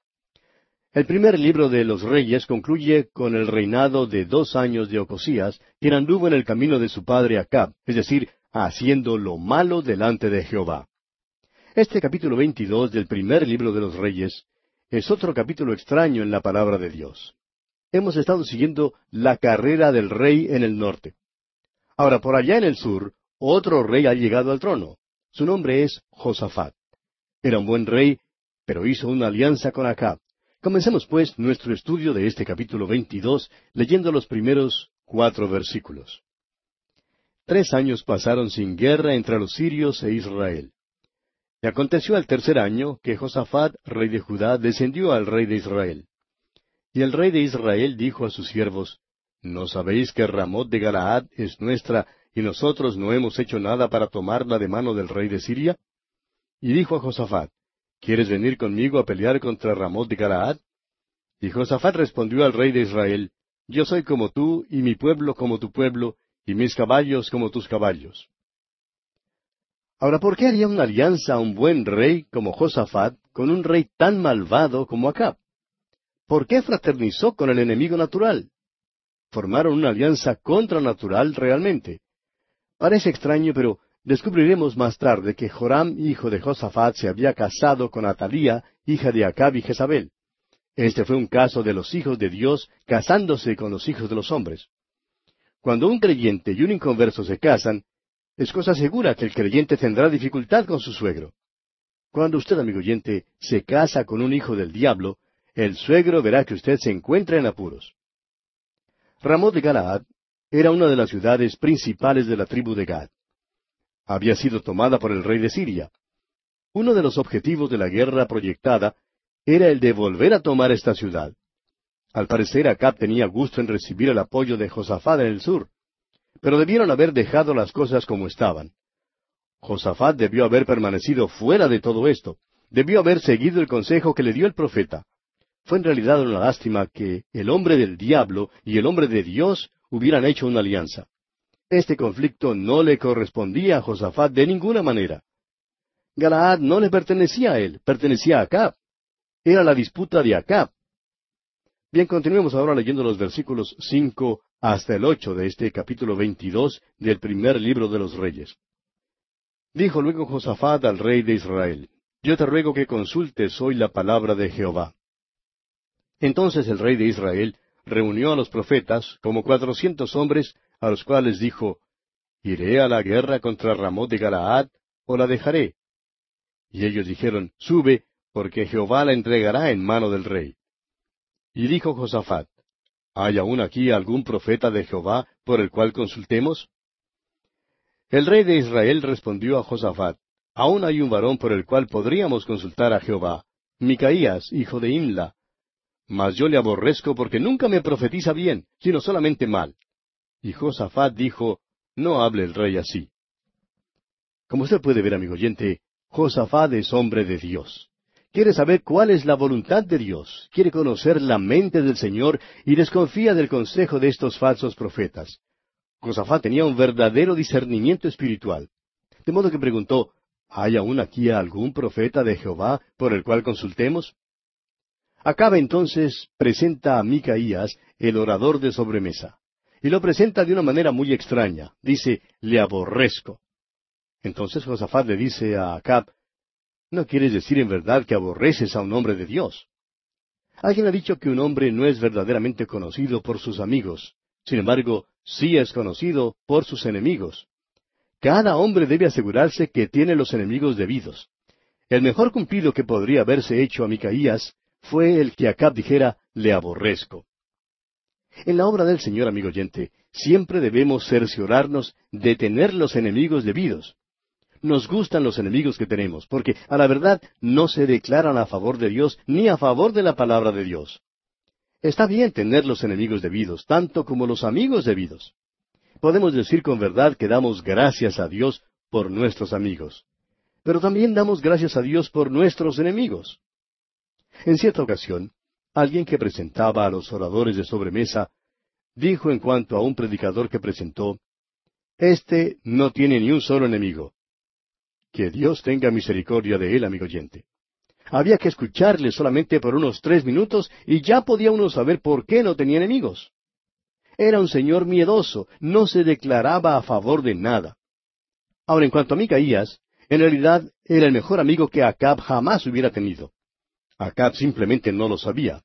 El primer libro de los reyes concluye con el reinado de dos años de Ocosías, quien anduvo en el camino de su padre Acab, es decir, haciendo lo malo delante de Jehová. Este capítulo 22 del primer libro de los Reyes es otro capítulo extraño en la palabra de Dios. Hemos estado siguiendo la carrera del rey en el norte. Ahora, por allá en el sur, otro rey ha llegado al trono. Su nombre es Josafat. Era un buen rey, pero hizo una alianza con Acab. Comencemos pues nuestro estudio de este capítulo 22 leyendo los primeros cuatro versículos. Tres años pasaron sin guerra entre los sirios e Israel. Y aconteció al tercer año que Josafat, rey de Judá, descendió al rey de Israel. Y el rey de Israel dijo a sus siervos, ¿No sabéis que Ramot de Galaad es nuestra, y nosotros no hemos hecho nada para tomarla de mano del rey de Siria? Y dijo a Josafat, ¿Quieres venir conmigo a pelear contra Ramot de Galaad? Y Josafat respondió al rey de Israel, Yo soy como tú, y mi pueblo como tu pueblo, y mis caballos como tus caballos. Ahora, ¿por qué haría una alianza un buen rey como Josafat con un rey tan malvado como Acab? ¿Por qué fraternizó con el enemigo natural? Formaron una alianza contranatural realmente. Parece extraño, pero descubriremos más tarde que Joram, hijo de Josafat, se había casado con Atalía, hija de Acab y Jezabel. Este fue un caso de los hijos de Dios casándose con los hijos de los hombres. Cuando un creyente y un inconverso se casan, es cosa segura que el creyente tendrá dificultad con su suegro. Cuando usted, amigo oyente, se casa con un hijo del diablo, el suegro verá que usted se encuentra en apuros. Ramón de Galaad era una de las ciudades principales de la tribu de Gad. Había sido tomada por el rey de Siria. Uno de los objetivos de la guerra proyectada era el de volver a tomar esta ciudad. Al parecer Acab tenía gusto en recibir el apoyo de Josafat en el sur, pero debieron haber dejado las cosas como estaban. Josafat debió haber permanecido fuera de todo esto, debió haber seguido el consejo que le dio el profeta. Fue en realidad una lástima que el hombre del diablo y el hombre de Dios hubieran hecho una alianza. Este conflicto no le correspondía a Josafat de ninguna manera. Galaad no le pertenecía a él, pertenecía a Acab. Era la disputa de Acab, Bien, continuemos ahora leyendo los versículos cinco hasta el ocho de este capítulo veintidós del primer libro de los Reyes. Dijo luego Josafat al rey de Israel, Yo te ruego que consultes hoy la palabra de Jehová. Entonces el rey de Israel reunió a los profetas, como cuatrocientos hombres, a los cuales dijo, ¿Iré a la guerra contra Ramón de Galaad o la dejaré? Y ellos dijeron, Sube, porque Jehová la entregará en mano del rey. Y dijo Josafat, ¿Hay aún aquí algún profeta de Jehová por el cual consultemos? El rey de Israel respondió a Josafat, Aún hay un varón por el cual podríamos consultar a Jehová, Micaías, hijo de Imla. Mas yo le aborrezco porque nunca me profetiza bien, sino solamente mal. Y Josafat dijo, No hable el rey así. Como usted puede ver, amigo oyente, Josafat es hombre de Dios. Quiere saber cuál es la voluntad de Dios, quiere conocer la mente del Señor y desconfía del consejo de estos falsos profetas. Josafat tenía un verdadero discernimiento espiritual. De modo que preguntó, ¿Hay aún aquí algún profeta de Jehová por el cual consultemos? Acaba entonces presenta a Micaías, el orador de sobremesa, y lo presenta de una manera muy extraña. Dice, le aborrezco. Entonces Josafat le dice a Acab, no quieres decir en verdad que aborreces a un hombre de Dios. Alguien ha dicho que un hombre no es verdaderamente conocido por sus amigos, sin embargo, sí es conocido por sus enemigos. Cada hombre debe asegurarse que tiene los enemigos debidos. El mejor cumplido que podría haberse hecho a Micaías fue el que Acab dijera, le aborrezco. En la obra del Señor, amigo oyente, siempre debemos cerciorarnos de tener los enemigos debidos nos gustan los enemigos que tenemos, porque a la verdad no se declaran a favor de Dios ni a favor de la palabra de Dios. Está bien tener los enemigos debidos, tanto como los amigos debidos. Podemos decir con verdad que damos gracias a Dios por nuestros amigos, pero también damos gracias a Dios por nuestros enemigos. En cierta ocasión, alguien que presentaba a los oradores de sobremesa dijo en cuanto a un predicador que presentó, Este no tiene ni un solo enemigo. Que Dios tenga misericordia de él, amigo oyente. Había que escucharle solamente por unos tres minutos y ya podía uno saber por qué no tenía enemigos. Era un señor miedoso, no se declaraba a favor de nada. Ahora, en cuanto a Micaías, en realidad era el mejor amigo que Acab jamás hubiera tenido. Acab simplemente no lo sabía.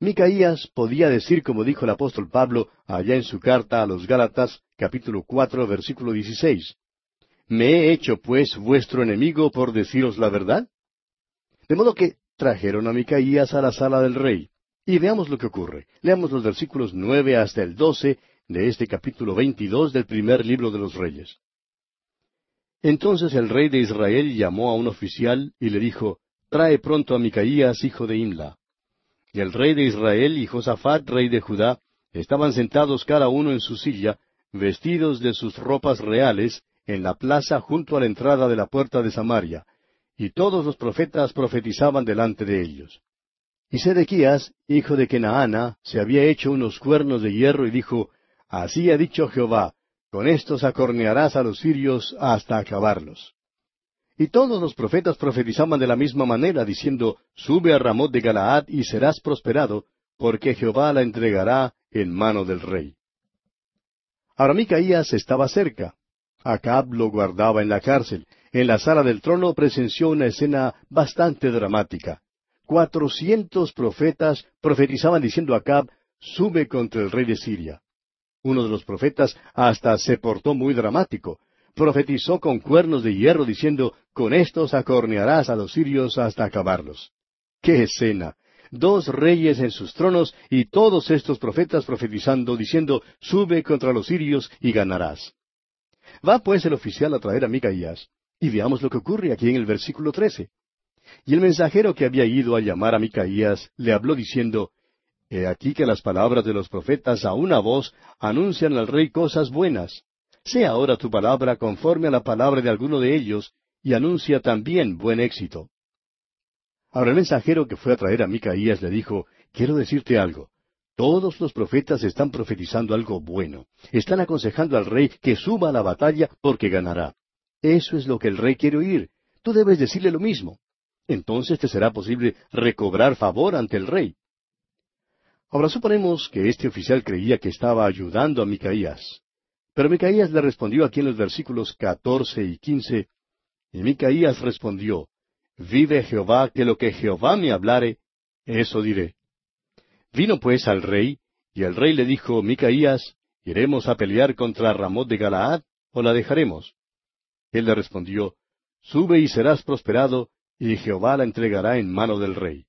Micaías podía decir como dijo el apóstol Pablo allá en su carta a los Gálatas, capítulo cuatro, versículo dieciséis. ¿Me he hecho pues vuestro enemigo por deciros la verdad? De modo que trajeron a Micaías a la sala del rey. Y veamos lo que ocurre. Leamos los versículos nueve hasta el doce de este capítulo veintidós del primer libro de los reyes. Entonces el rey de Israel llamó a un oficial y le dijo, Trae pronto a Micaías, hijo de Imla. Y el rey de Israel y Josafat, rey de Judá, estaban sentados cada uno en su silla, vestidos de sus ropas reales, en la plaza junto a la entrada de la puerta de Samaria, y todos los profetas profetizaban delante de ellos. Y Sedequías, hijo de Kenaana, se había hecho unos cuernos de hierro y dijo, Así ha dicho Jehová, con estos acornearás a los sirios hasta acabarlos. Y todos los profetas profetizaban de la misma manera, diciendo, Sube a Ramot de Galaad y serás prosperado, porque Jehová la entregará en mano del rey. Ahora Micaías estaba cerca, Acab lo guardaba en la cárcel. En la sala del trono presenció una escena bastante dramática. Cuatrocientos profetas profetizaban diciendo a Acab, sube contra el rey de Siria. Uno de los profetas hasta se portó muy dramático. Profetizó con cuernos de hierro diciendo, con estos acornearás a los sirios hasta acabarlos. ¡Qué escena! Dos reyes en sus tronos y todos estos profetas profetizando diciendo, sube contra los sirios y ganarás. Va pues el oficial a traer a Micaías, y veamos lo que ocurre aquí en el versículo trece. Y el mensajero que había ido a llamar a Micaías le habló diciendo, He aquí que las palabras de los profetas a una voz anuncian al rey cosas buenas. Sea ahora tu palabra conforme a la palabra de alguno de ellos, y anuncia también buen éxito. Ahora el mensajero que fue a traer a Micaías le dijo, Quiero decirte algo. Todos los profetas están profetizando algo bueno. Están aconsejando al rey que suba a la batalla porque ganará. Eso es lo que el rey quiere oír. Tú debes decirle lo mismo. Entonces te será posible recobrar favor ante el rey. Ahora suponemos que este oficial creía que estaba ayudando a Micaías. Pero Micaías le respondió aquí en los versículos catorce y quince, y Micaías respondió, Vive Jehová, que lo que Jehová me hablare, eso diré. Vino pues al rey, y el rey le dijo, Micaías, ¿iremos a pelear contra Ramot de Galaad o la dejaremos? Él le respondió, Sube y serás prosperado, y Jehová la entregará en mano del rey.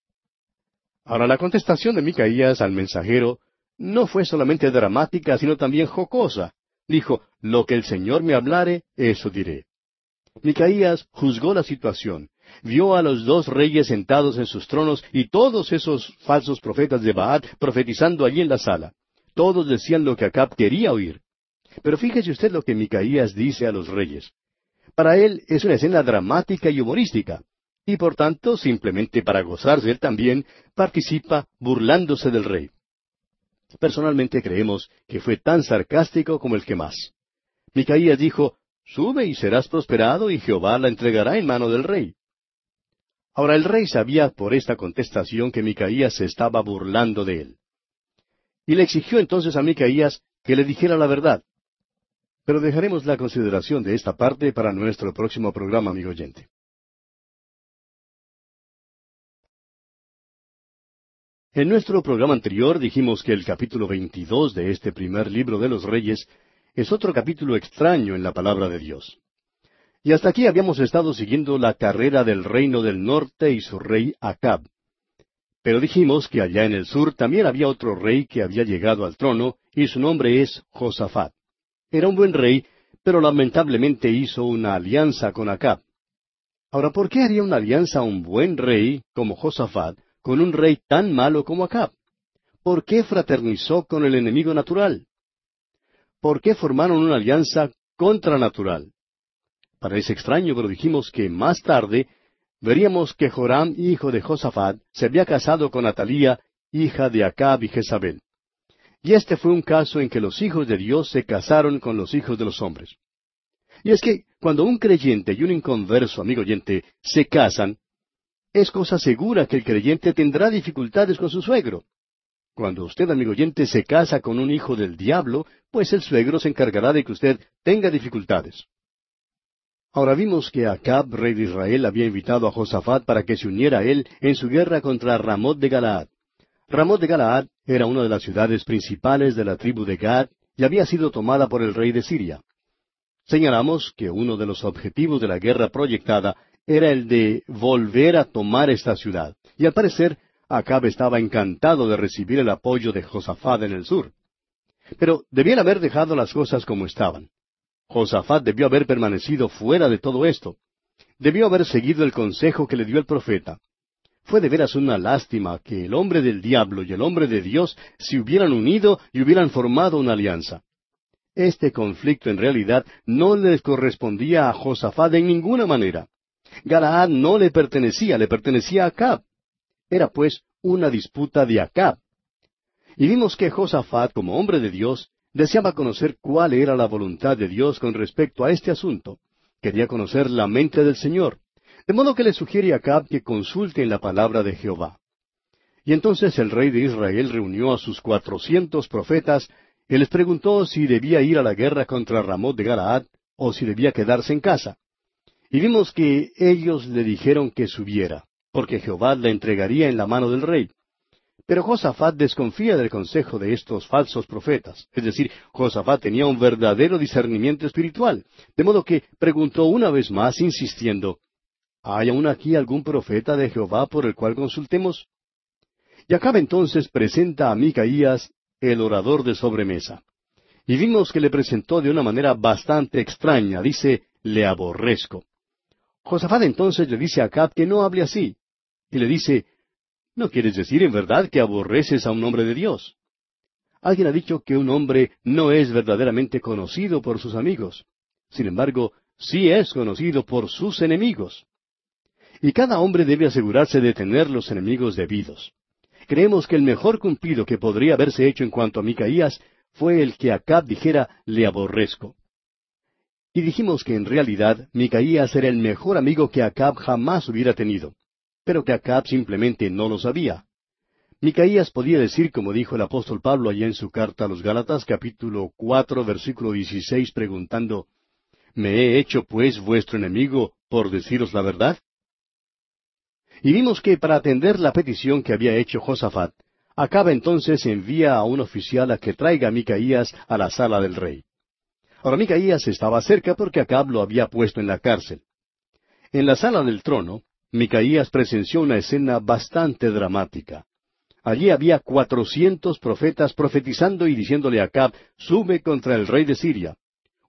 Ahora la contestación de Micaías al mensajero no fue solamente dramática, sino también jocosa. Dijo, Lo que el Señor me hablare, eso diré. Micaías juzgó la situación, vio a los dos reyes sentados en sus tronos y todos esos falsos profetas de Baal profetizando allí en la sala. Todos decían lo que Acab quería oír. Pero fíjese usted lo que Micaías dice a los reyes. Para él es una escena dramática y humorística, y por tanto, simplemente para gozarse él también, participa burlándose del rey. Personalmente creemos que fue tan sarcástico como el que más. Micaías dijo, Sube y serás prosperado, y Jehová la entregará en mano del rey. Ahora el rey sabía por esta contestación que Micaías se estaba burlando de él. Y le exigió entonces a Micaías que le dijera la verdad. Pero dejaremos la consideración de esta parte para nuestro próximo programa, amigo oyente. En nuestro programa anterior dijimos que el capítulo 22 de este primer libro de los Reyes es otro capítulo extraño en la palabra de Dios. Y hasta aquí habíamos estado siguiendo la carrera del reino del norte y su rey Acab. Pero dijimos que allá en el sur también había otro rey que había llegado al trono, y su nombre es Josafat. Era un buen rey, pero lamentablemente hizo una alianza con Acab. Ahora, ¿por qué haría una alianza un buen rey como Josafat con un rey tan malo como Acab? ¿Por qué fraternizó con el enemigo natural? ¿por qué formaron una alianza contranatural? Parece extraño, pero dijimos que más tarde veríamos que Joram, hijo de Josafat, se había casado con Atalía, hija de Acab y Jezabel. Y este fue un caso en que los hijos de Dios se casaron con los hijos de los hombres. Y es que cuando un creyente y un inconverso, amigo oyente, se casan, es cosa segura que el creyente tendrá dificultades con su suegro. Cuando usted, amigo oyente, se casa con un hijo del diablo, pues el suegro se encargará de que usted tenga dificultades. Ahora vimos que Acab, rey de Israel, había invitado a Josafat para que se uniera a él en su guerra contra Ramot de Galaad. Ramot de Galaad era una de las ciudades principales de la tribu de Gad y había sido tomada por el rey de Siria. Señalamos que uno de los objetivos de la guerra proyectada era el de volver a tomar esta ciudad, y al parecer Acab estaba encantado de recibir el apoyo de Josafat en el sur. Pero debían haber dejado las cosas como estaban. Josafat debió haber permanecido fuera de todo esto. Debió haber seguido el consejo que le dio el profeta. Fue de veras una lástima que el hombre del diablo y el hombre de Dios se hubieran unido y hubieran formado una alianza. Este conflicto en realidad no les correspondía a Josafat en ninguna manera. Galaad no le pertenecía, le pertenecía a Acab. Era pues una disputa de Acab. Y vimos que Josafat, como hombre de Dios, deseaba conocer cuál era la voluntad de Dios con respecto a este asunto. Quería conocer la mente del Señor. De modo que le sugiere a Acab que consulte en la palabra de Jehová. Y entonces el rey de Israel reunió a sus cuatrocientos profetas y les preguntó si debía ir a la guerra contra Ramot de Galaad o si debía quedarse en casa. Y vimos que ellos le dijeron que subiera porque Jehová la entregaría en la mano del rey. Pero Josafat desconfía del consejo de estos falsos profetas. Es decir, Josafat tenía un verdadero discernimiento espiritual, de modo que preguntó una vez más, insistiendo, ¿Hay aún aquí algún profeta de Jehová por el cual consultemos? Y acaba entonces presenta a Micaías, el orador de sobremesa. Y vimos que le presentó de una manera bastante extraña, dice, le aborrezco. Josafat entonces le dice a Acab que no hable así, y le dice, ¿no quieres decir en verdad que aborreces a un hombre de Dios? Alguien ha dicho que un hombre no es verdaderamente conocido por sus amigos. Sin embargo, sí es conocido por sus enemigos. Y cada hombre debe asegurarse de tener los enemigos debidos. Creemos que el mejor cumplido que podría haberse hecho en cuanto a Micaías fue el que Acab dijera le aborrezco. Y dijimos que en realidad Micaías era el mejor amigo que Acab jamás hubiera tenido, pero que Acab simplemente no lo sabía. Micaías podía decir, como dijo el apóstol Pablo allá en su carta a los Gálatas, capítulo cuatro, versículo dieciséis, preguntando, ¿Me he hecho pues vuestro enemigo por deciros la verdad? Y vimos que para atender la petición que había hecho Josafat, Acaba entonces envía a un oficial a que traiga a Micaías a la sala del rey. Ahora Micaías estaba cerca porque Acab lo había puesto en la cárcel. En la sala del trono, Micaías presenció una escena bastante dramática. Allí había cuatrocientos profetas profetizando y diciéndole a Acab, sube contra el rey de Siria.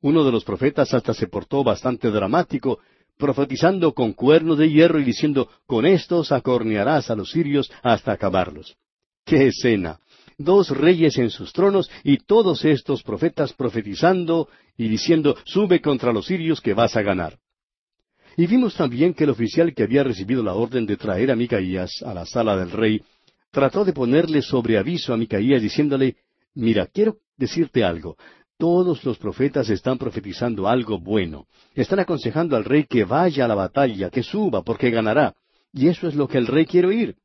Uno de los profetas hasta se portó bastante dramático, profetizando con cuernos de hierro y diciendo, con estos acornearás a los sirios hasta acabarlos. ¡Qué escena! Dos reyes en sus tronos y todos estos profetas profetizando y diciendo, sube contra los sirios que vas a ganar. Y vimos también que el oficial que había recibido la orden de traer a Micaías a la sala del rey trató de ponerle sobre aviso a Micaías diciéndole, mira, quiero decirte algo. Todos los profetas están profetizando algo bueno. Están aconsejando al rey que vaya a la batalla, que suba, porque ganará. Y eso es lo que el rey quiere oír.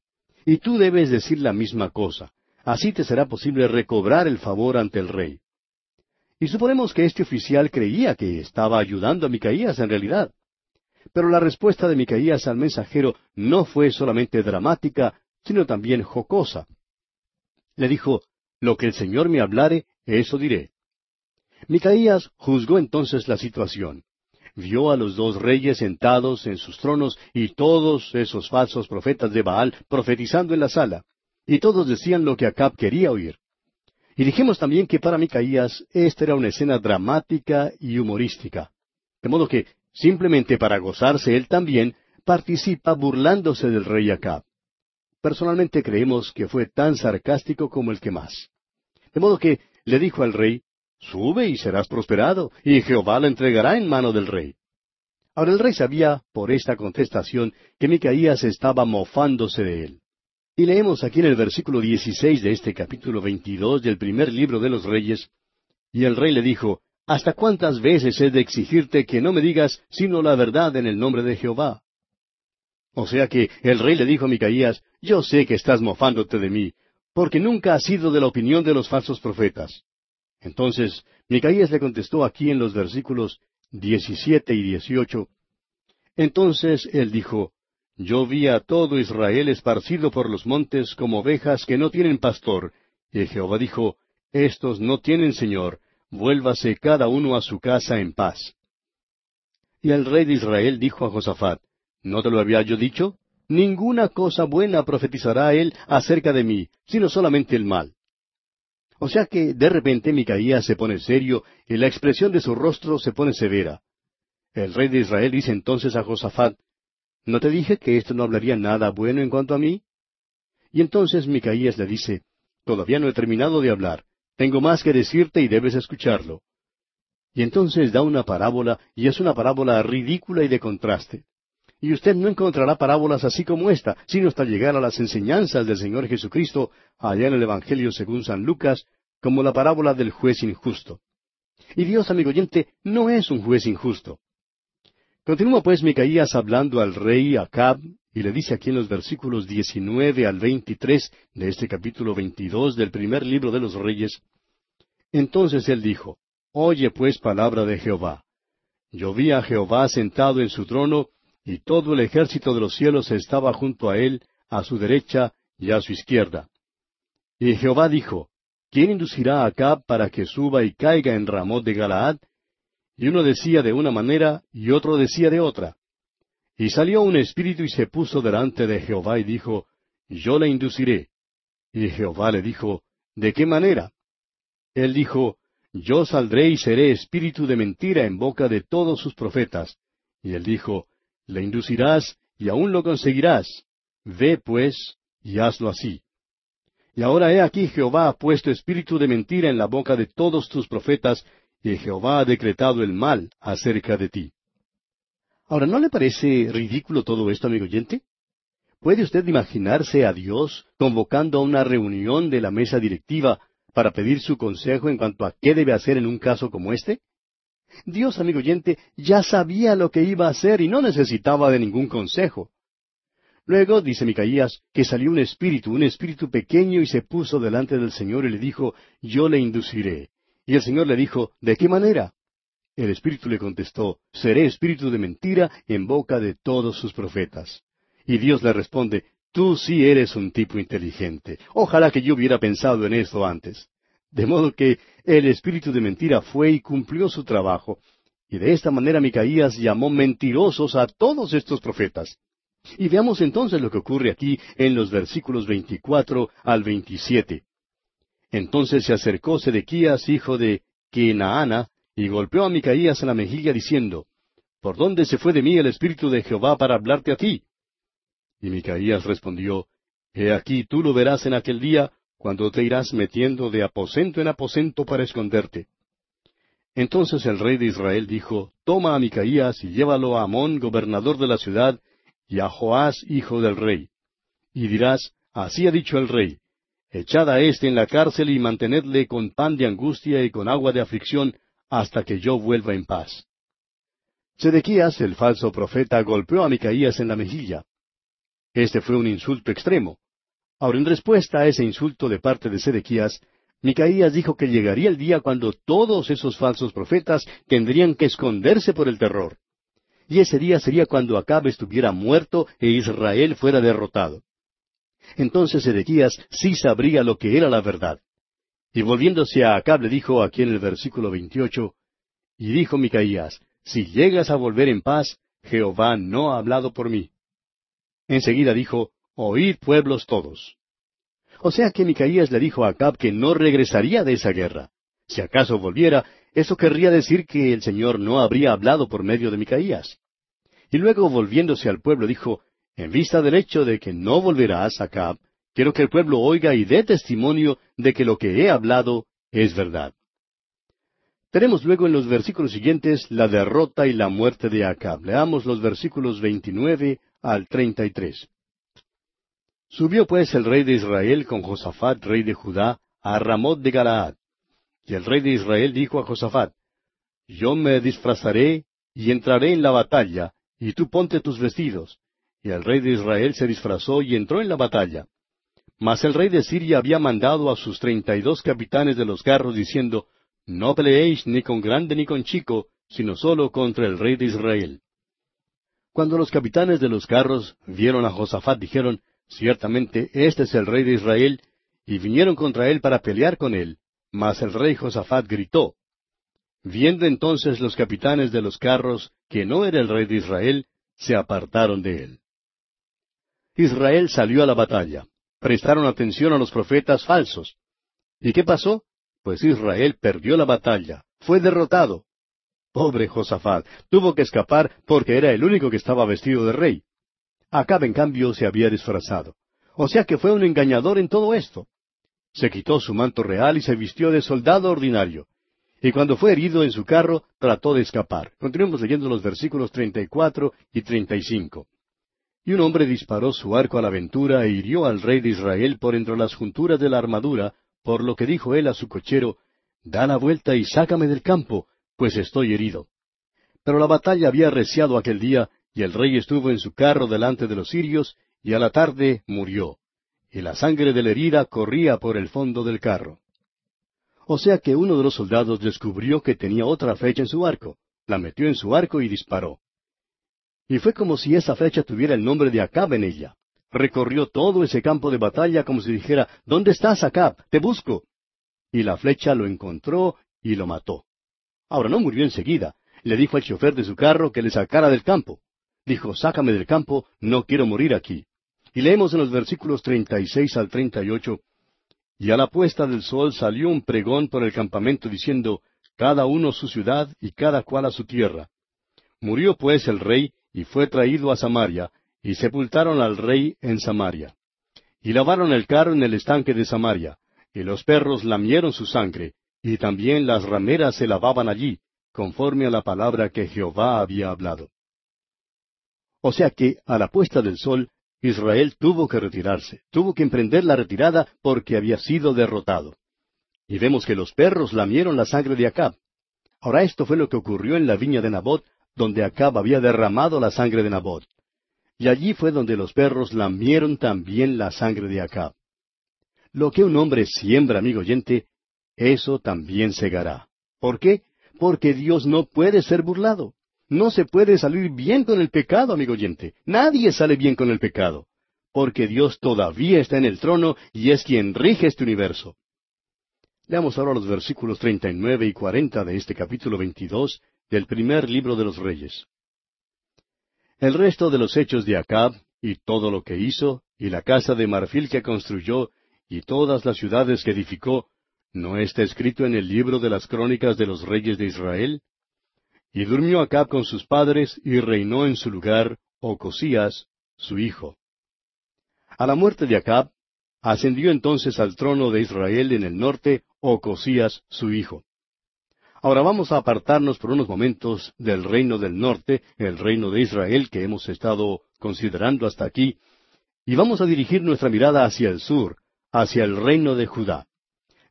Y tú debes decir la misma cosa. Así te será posible recobrar el favor ante el rey. Y suponemos que este oficial creía que estaba ayudando a Micaías en realidad. Pero la respuesta de Micaías al mensajero no fue solamente dramática, sino también jocosa. Le dijo, Lo que el Señor me hablare, eso diré. Micaías juzgó entonces la situación. Vio a los dos reyes sentados en sus tronos y todos esos falsos profetas de Baal profetizando en la sala. Y todos decían lo que Acab quería oír. Y dijimos también que para Micaías esta era una escena dramática y humorística. De modo que, simplemente para gozarse él también, participa burlándose del rey Acab. Personalmente creemos que fue tan sarcástico como el que más. De modo que le dijo al rey, Sube y serás prosperado, y Jehová lo entregará en mano del rey. Ahora el rey sabía, por esta contestación, que Micaías estaba mofándose de él. Y leemos aquí en el versículo 16 de este capítulo 22 del primer libro de los reyes, y el rey le dijo, ¿Hasta cuántas veces he de exigirte que no me digas sino la verdad en el nombre de Jehová? O sea que el rey le dijo a Micaías, yo sé que estás mofándote de mí, porque nunca has sido de la opinión de los falsos profetas. Entonces, Micaías le contestó aquí en los versículos 17 y 18, Entonces él dijo, Yo vi a todo Israel esparcido por los montes como ovejas que no tienen pastor, y Jehová dijo, Estos no tienen Señor, vuélvase cada uno a su casa en paz. Y el rey de Israel dijo a Josafat, ¿No te lo había yo dicho? Ninguna cosa buena profetizará él acerca de mí, sino solamente el mal. O sea que de repente Micaías se pone serio y la expresión de su rostro se pone severa. El rey de Israel dice entonces a Josafat, ¿No te dije que esto no hablaría nada bueno en cuanto a mí? Y entonces Micaías le dice, Todavía no he terminado de hablar. Tengo más que decirte y debes escucharlo. Y entonces da una parábola, y es una parábola ridícula y de contraste. Y usted no encontrará parábolas así como esta, sino hasta llegar a las enseñanzas del Señor Jesucristo allá en el Evangelio según San Lucas, como la parábola del juez injusto. Y Dios, amigo oyente, no es un juez injusto. Continúa pues Micaías hablando al rey Acab, y le dice aquí en los versículos 19 al 23 de este capítulo 22 del primer libro de los reyes, Entonces él dijo, Oye pues palabra de Jehová. Yo vi a Jehová sentado en su trono, y todo el ejército de los cielos estaba junto a él, a su derecha y a su izquierda. Y Jehová dijo, ¿quién inducirá a Acab para que suba y caiga en Ramot de Galaad? Y uno decía de una manera y otro decía de otra. Y salió un espíritu y se puso delante de Jehová y dijo, Yo le induciré. Y Jehová le dijo, ¿de qué manera? Él dijo, Yo saldré y seré espíritu de mentira en boca de todos sus profetas. Y él dijo, le inducirás y aún lo conseguirás. Ve, pues, y hazlo así. Y ahora he aquí Jehová ha puesto espíritu de mentira en la boca de todos tus profetas, y Jehová ha decretado el mal acerca de ti. Ahora, ¿no le parece ridículo todo esto, amigo oyente? ¿Puede usted imaginarse a Dios convocando a una reunión de la mesa directiva para pedir su consejo en cuanto a qué debe hacer en un caso como este? Dios, amigo oyente, ya sabía lo que iba a hacer y no necesitaba de ningún consejo. Luego, dice Micaías, que salió un espíritu, un espíritu pequeño, y se puso delante del Señor y le dijo, Yo le induciré. Y el Señor le dijo, ¿De qué manera? El espíritu le contestó, Seré espíritu de mentira en boca de todos sus profetas. Y Dios le responde, Tú sí eres un tipo inteligente. Ojalá que yo hubiera pensado en esto antes. De modo que el espíritu de mentira fue y cumplió su trabajo, y de esta manera Micaías llamó mentirosos a todos estos profetas. Y veamos entonces lo que ocurre aquí en los versículos 24 al 27. Entonces se acercó Sedequías, hijo de Kenaana, y golpeó a Micaías en la mejilla diciendo, ¿Por dónde se fue de mí el Espíritu de Jehová para hablarte a ti? Y Micaías respondió, He aquí tú lo verás en aquel día, cuando te irás metiendo de aposento en aposento para esconderte. Entonces el rey de Israel dijo, Toma a Micaías y llévalo a Amón, gobernador de la ciudad, y a Joás, hijo del rey. Y dirás, Así ha dicho el rey, Echad a éste en la cárcel y mantenedle con pan de angustia y con agua de aflicción hasta que yo vuelva en paz. Sedequías, el falso profeta, golpeó a Micaías en la mejilla. Este fue un insulto extremo. Ahora, en respuesta a ese insulto de parte de Sedequías, Micaías dijo que llegaría el día cuando todos esos falsos profetas tendrían que esconderse por el terror. Y ese día sería cuando Acab estuviera muerto e Israel fuera derrotado. Entonces Sedequías sí sabría lo que era la verdad. Y volviéndose a Acab le dijo aquí en el versículo 28, Y dijo Micaías, Si llegas a volver en paz, Jehová no ha hablado por mí. Enseguida dijo, Oíd pueblos todos. O sea que Micaías le dijo a Acab que no regresaría de esa guerra. Si acaso volviera, eso querría decir que el Señor no habría hablado por medio de Micaías. Y luego volviéndose al pueblo dijo, En vista del hecho de que no volverás, Acab, quiero que el pueblo oiga y dé testimonio de que lo que he hablado es verdad. Tenemos luego en los versículos siguientes la derrota y la muerte de Acab. Leamos los versículos 29 al 33. Subió pues el rey de Israel con Josafat, rey de Judá, a Ramot de Galaad. Y el rey de Israel dijo a Josafat, Yo me disfrazaré y entraré en la batalla, y tú ponte tus vestidos. Y el rey de Israel se disfrazó y entró en la batalla. Mas el rey de Siria había mandado a sus treinta y dos capitanes de los carros, diciendo, No peleéis ni con grande ni con chico, sino solo contra el rey de Israel. Cuando los capitanes de los carros vieron a Josafat, dijeron, Ciertamente este es el rey de Israel, y vinieron contra él para pelear con él. Mas el rey Josafat gritó. Viendo entonces los capitanes de los carros que no era el rey de Israel, se apartaron de él. Israel salió a la batalla. Prestaron atención a los profetas falsos. ¿Y qué pasó? Pues Israel perdió la batalla, fue derrotado. Pobre Josafat, tuvo que escapar porque era el único que estaba vestido de rey. Acab, en cambio, se había disfrazado. O sea que fue un engañador en todo esto. Se quitó su manto real y se vistió de soldado ordinario. Y cuando fue herido en su carro, trató de escapar. Continuemos leyendo los versículos 34 y 35. Y un hombre disparó su arco a la aventura e hirió al rey de Israel por entre las junturas de la armadura, por lo que dijo él a su cochero, Da la vuelta y sácame del campo, pues estoy herido. Pero la batalla había arreciado aquel día, y el rey estuvo en su carro delante de los sirios, y a la tarde murió. Y la sangre de la herida corría por el fondo del carro. O sea que uno de los soldados descubrió que tenía otra flecha en su arco, la metió en su arco y disparó. Y fue como si esa flecha tuviera el nombre de Acab en ella. Recorrió todo ese campo de batalla como si dijera, ¿Dónde estás, Acab? Te busco. Y la flecha lo encontró y lo mató. Ahora no murió enseguida. Le dijo al chofer de su carro que le sacara del campo. Dijo, sácame del campo, no quiero morir aquí. Y leemos en los versículos treinta y seis al treinta y ocho, y a la puesta del sol salió un pregón por el campamento diciendo, cada uno su ciudad y cada cual a su tierra. Murió pues el rey y fue traído a Samaria, y sepultaron al rey en Samaria. Y lavaron el carro en el estanque de Samaria, y los perros lamieron su sangre, y también las rameras se lavaban allí, conforme a la palabra que Jehová había hablado. O sea que, a la puesta del sol, Israel tuvo que retirarse, tuvo que emprender la retirada porque había sido derrotado. Y vemos que los perros lamieron la sangre de Acab. Ahora esto fue lo que ocurrió en la viña de Nabot, donde Acab había derramado la sangre de Nabot. Y allí fue donde los perros lamieron también la sangre de Acab. Lo que un hombre siembra, amigo oyente, eso también segará. ¿Por qué? Porque Dios no puede ser burlado. No se puede salir bien con el pecado, amigo oyente. Nadie sale bien con el pecado. porque Dios todavía está en el trono y es quien rige este universo. Leamos ahora los versículos 39 y 40 de este capítulo 22 del primer libro de los Reyes. El resto de los hechos de Acab, y todo lo que hizo, y la casa de marfil que construyó, y todas las ciudades que edificó, ¿no está escrito en el libro de las crónicas de los reyes de Israel? Y durmió Acab con sus padres, y reinó en su lugar Ocosías, su hijo. A la muerte de Acab, ascendió entonces al trono de Israel en el norte Ocosías, su hijo. Ahora vamos a apartarnos por unos momentos del reino del norte, el reino de Israel que hemos estado considerando hasta aquí, y vamos a dirigir nuestra mirada hacia el sur, hacia el reino de Judá.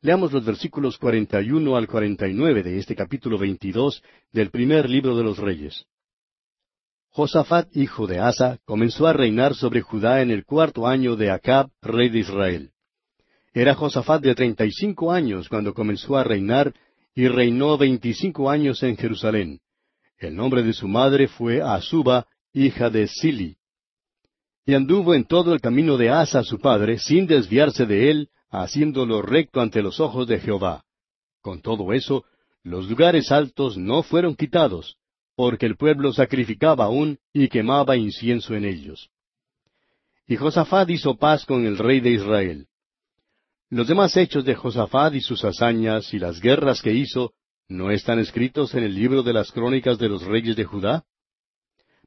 Leamos los versículos 41 al 49 de este capítulo 22 del primer libro de los Reyes. Josafat, hijo de Asa, comenzó a reinar sobre Judá en el cuarto año de Acab, rey de Israel. Era Josafat de treinta y cinco años cuando comenzó a reinar y reinó veinticinco años en Jerusalén. El nombre de su madre fue Azuba, hija de Sili. Y anduvo en todo el camino de Asa su padre, sin desviarse de él, haciéndolo recto ante los ojos de Jehová. Con todo eso, los lugares altos no fueron quitados, porque el pueblo sacrificaba aún y quemaba incienso en ellos. Y Josafat hizo paz con el rey de Israel. Los demás hechos de Josafat y sus hazañas y las guerras que hizo, ¿no están escritos en el libro de las crónicas de los reyes de Judá?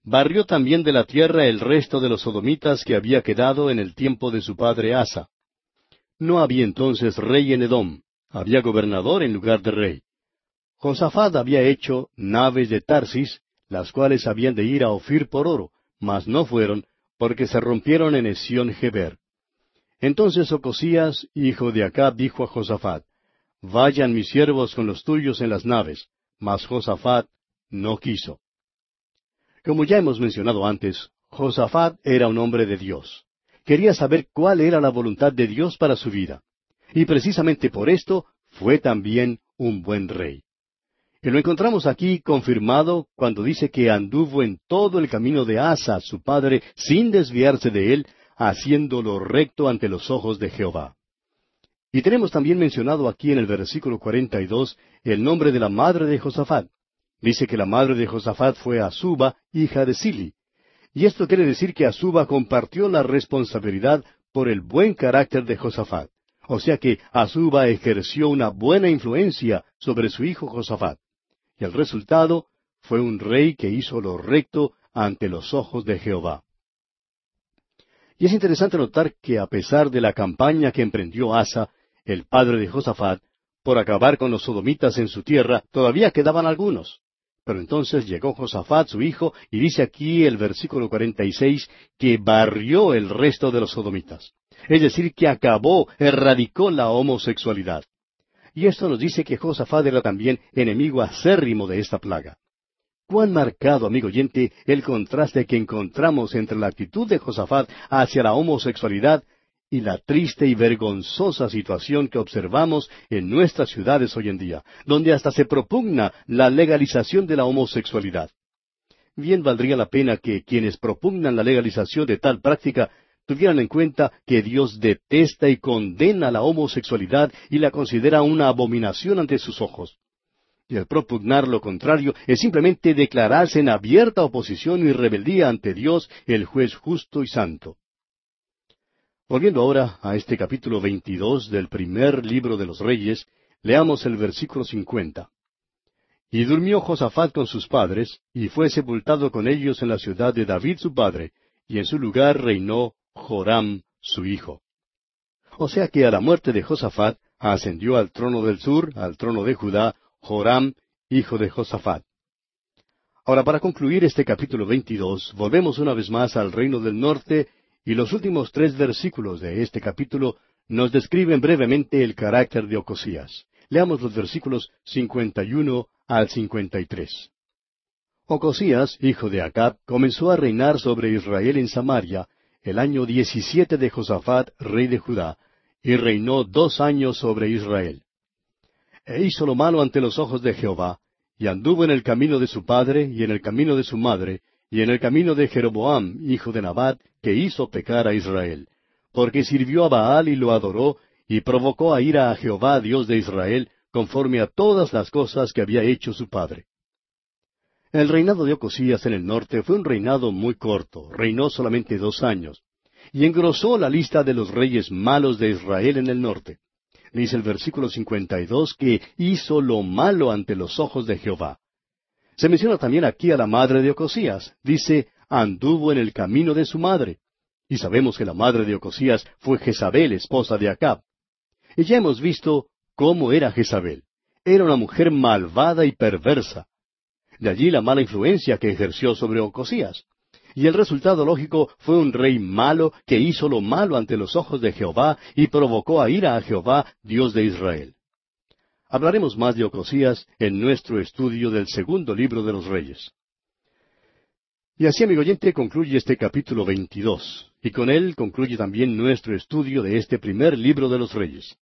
Barrió también de la tierra el resto de los sodomitas que había quedado en el tiempo de su padre Asa. No había entonces rey en Edom, había gobernador en lugar de rey. Josafat había hecho naves de Tarsis, las cuales habían de ir a Ofir por oro, mas no fueron, porque se rompieron en Esión Geber. Entonces Ocosías, hijo de Acab, dijo a Josafat, Vayan mis siervos con los tuyos en las naves, mas Josafat no quiso. Como ya hemos mencionado antes, Josafat era un hombre de Dios. Quería saber cuál era la voluntad de Dios para su vida. Y precisamente por esto fue también un buen rey. Y lo encontramos aquí confirmado cuando dice que anduvo en todo el camino de Asa, su padre, sin desviarse de él, haciéndolo recto ante los ojos de Jehová. Y tenemos también mencionado aquí en el versículo 42 el nombre de la madre de Josafat. Dice que la madre de Josafat fue Azuba, hija de Sili. Y esto quiere decir que Azuba compartió la responsabilidad por el buen carácter de Josafat. O sea que Azuba ejerció una buena influencia sobre su hijo Josafat y el resultado fue un rey que hizo lo recto ante los ojos de Jehová. Y es interesante notar que a pesar de la campaña que emprendió Asa, el padre de Josafat, por acabar con los sodomitas en su tierra, todavía quedaban algunos. Pero entonces llegó Josafat, su hijo, y dice aquí el versículo 46 que barrió el resto de los sodomitas. Es decir, que acabó, erradicó la homosexualidad. Y esto nos dice que Josafat era también enemigo acérrimo de esta plaga. Cuán marcado, amigo oyente, el contraste que encontramos entre la actitud de Josafat hacia la homosexualidad y la triste y vergonzosa situación que observamos en nuestras ciudades hoy en día, donde hasta se propugna la legalización de la homosexualidad. Bien valdría la pena que quienes propugnan la legalización de tal práctica tuvieran en cuenta que Dios detesta y condena la homosexualidad y la considera una abominación ante sus ojos. Y el propugnar lo contrario es simplemente declararse en abierta oposición y rebeldía ante Dios, el juez justo y santo. Volviendo ahora a este capítulo 22 del primer libro de los Reyes, leamos el versículo 50. Y durmió Josafat con sus padres, y fue sepultado con ellos en la ciudad de David su padre, y en su lugar reinó Joram su hijo. O sea que a la muerte de Josafat ascendió al trono del sur, al trono de Judá, Joram, hijo de Josafat. Ahora, para concluir este capítulo 22, volvemos una vez más al reino del norte y los últimos tres versículos de este capítulo nos describen brevemente el carácter de Ocosías. Leamos los versículos 51 al 53. Ocosías, hijo de Acab, comenzó a reinar sobre Israel en Samaria, el año diecisiete de Josafat, rey de Judá, y reinó dos años sobre Israel. E hizo lo malo ante los ojos de Jehová, y anduvo en el camino de su padre y en el camino de su madre, y en el camino de Jeroboam, hijo de Nabat, que hizo pecar a Israel, porque sirvió a Baal y lo adoró, y provocó a ira a Jehová, Dios de Israel, conforme a todas las cosas que había hecho su padre. El reinado de Ocosías en el norte fue un reinado muy corto, reinó solamente dos años, y engrosó la lista de los reyes malos de Israel en el norte. Dice el versículo 52 que hizo lo malo ante los ojos de Jehová. Se menciona también aquí a la madre de Ocosías. Dice, anduvo en el camino de su madre. Y sabemos que la madre de Ocosías fue Jezabel, esposa de Acab. Y ya hemos visto cómo era Jezabel. Era una mujer malvada y perversa. De allí la mala influencia que ejerció sobre Ocosías. Y el resultado lógico fue un rey malo que hizo lo malo ante los ojos de Jehová y provocó a ira a Jehová, Dios de Israel. Hablaremos más de Ocosías en nuestro estudio del segundo libro de los Reyes. Y así, amigo oyente, concluye este capítulo 22, y con él concluye también nuestro estudio de este primer libro de los Reyes.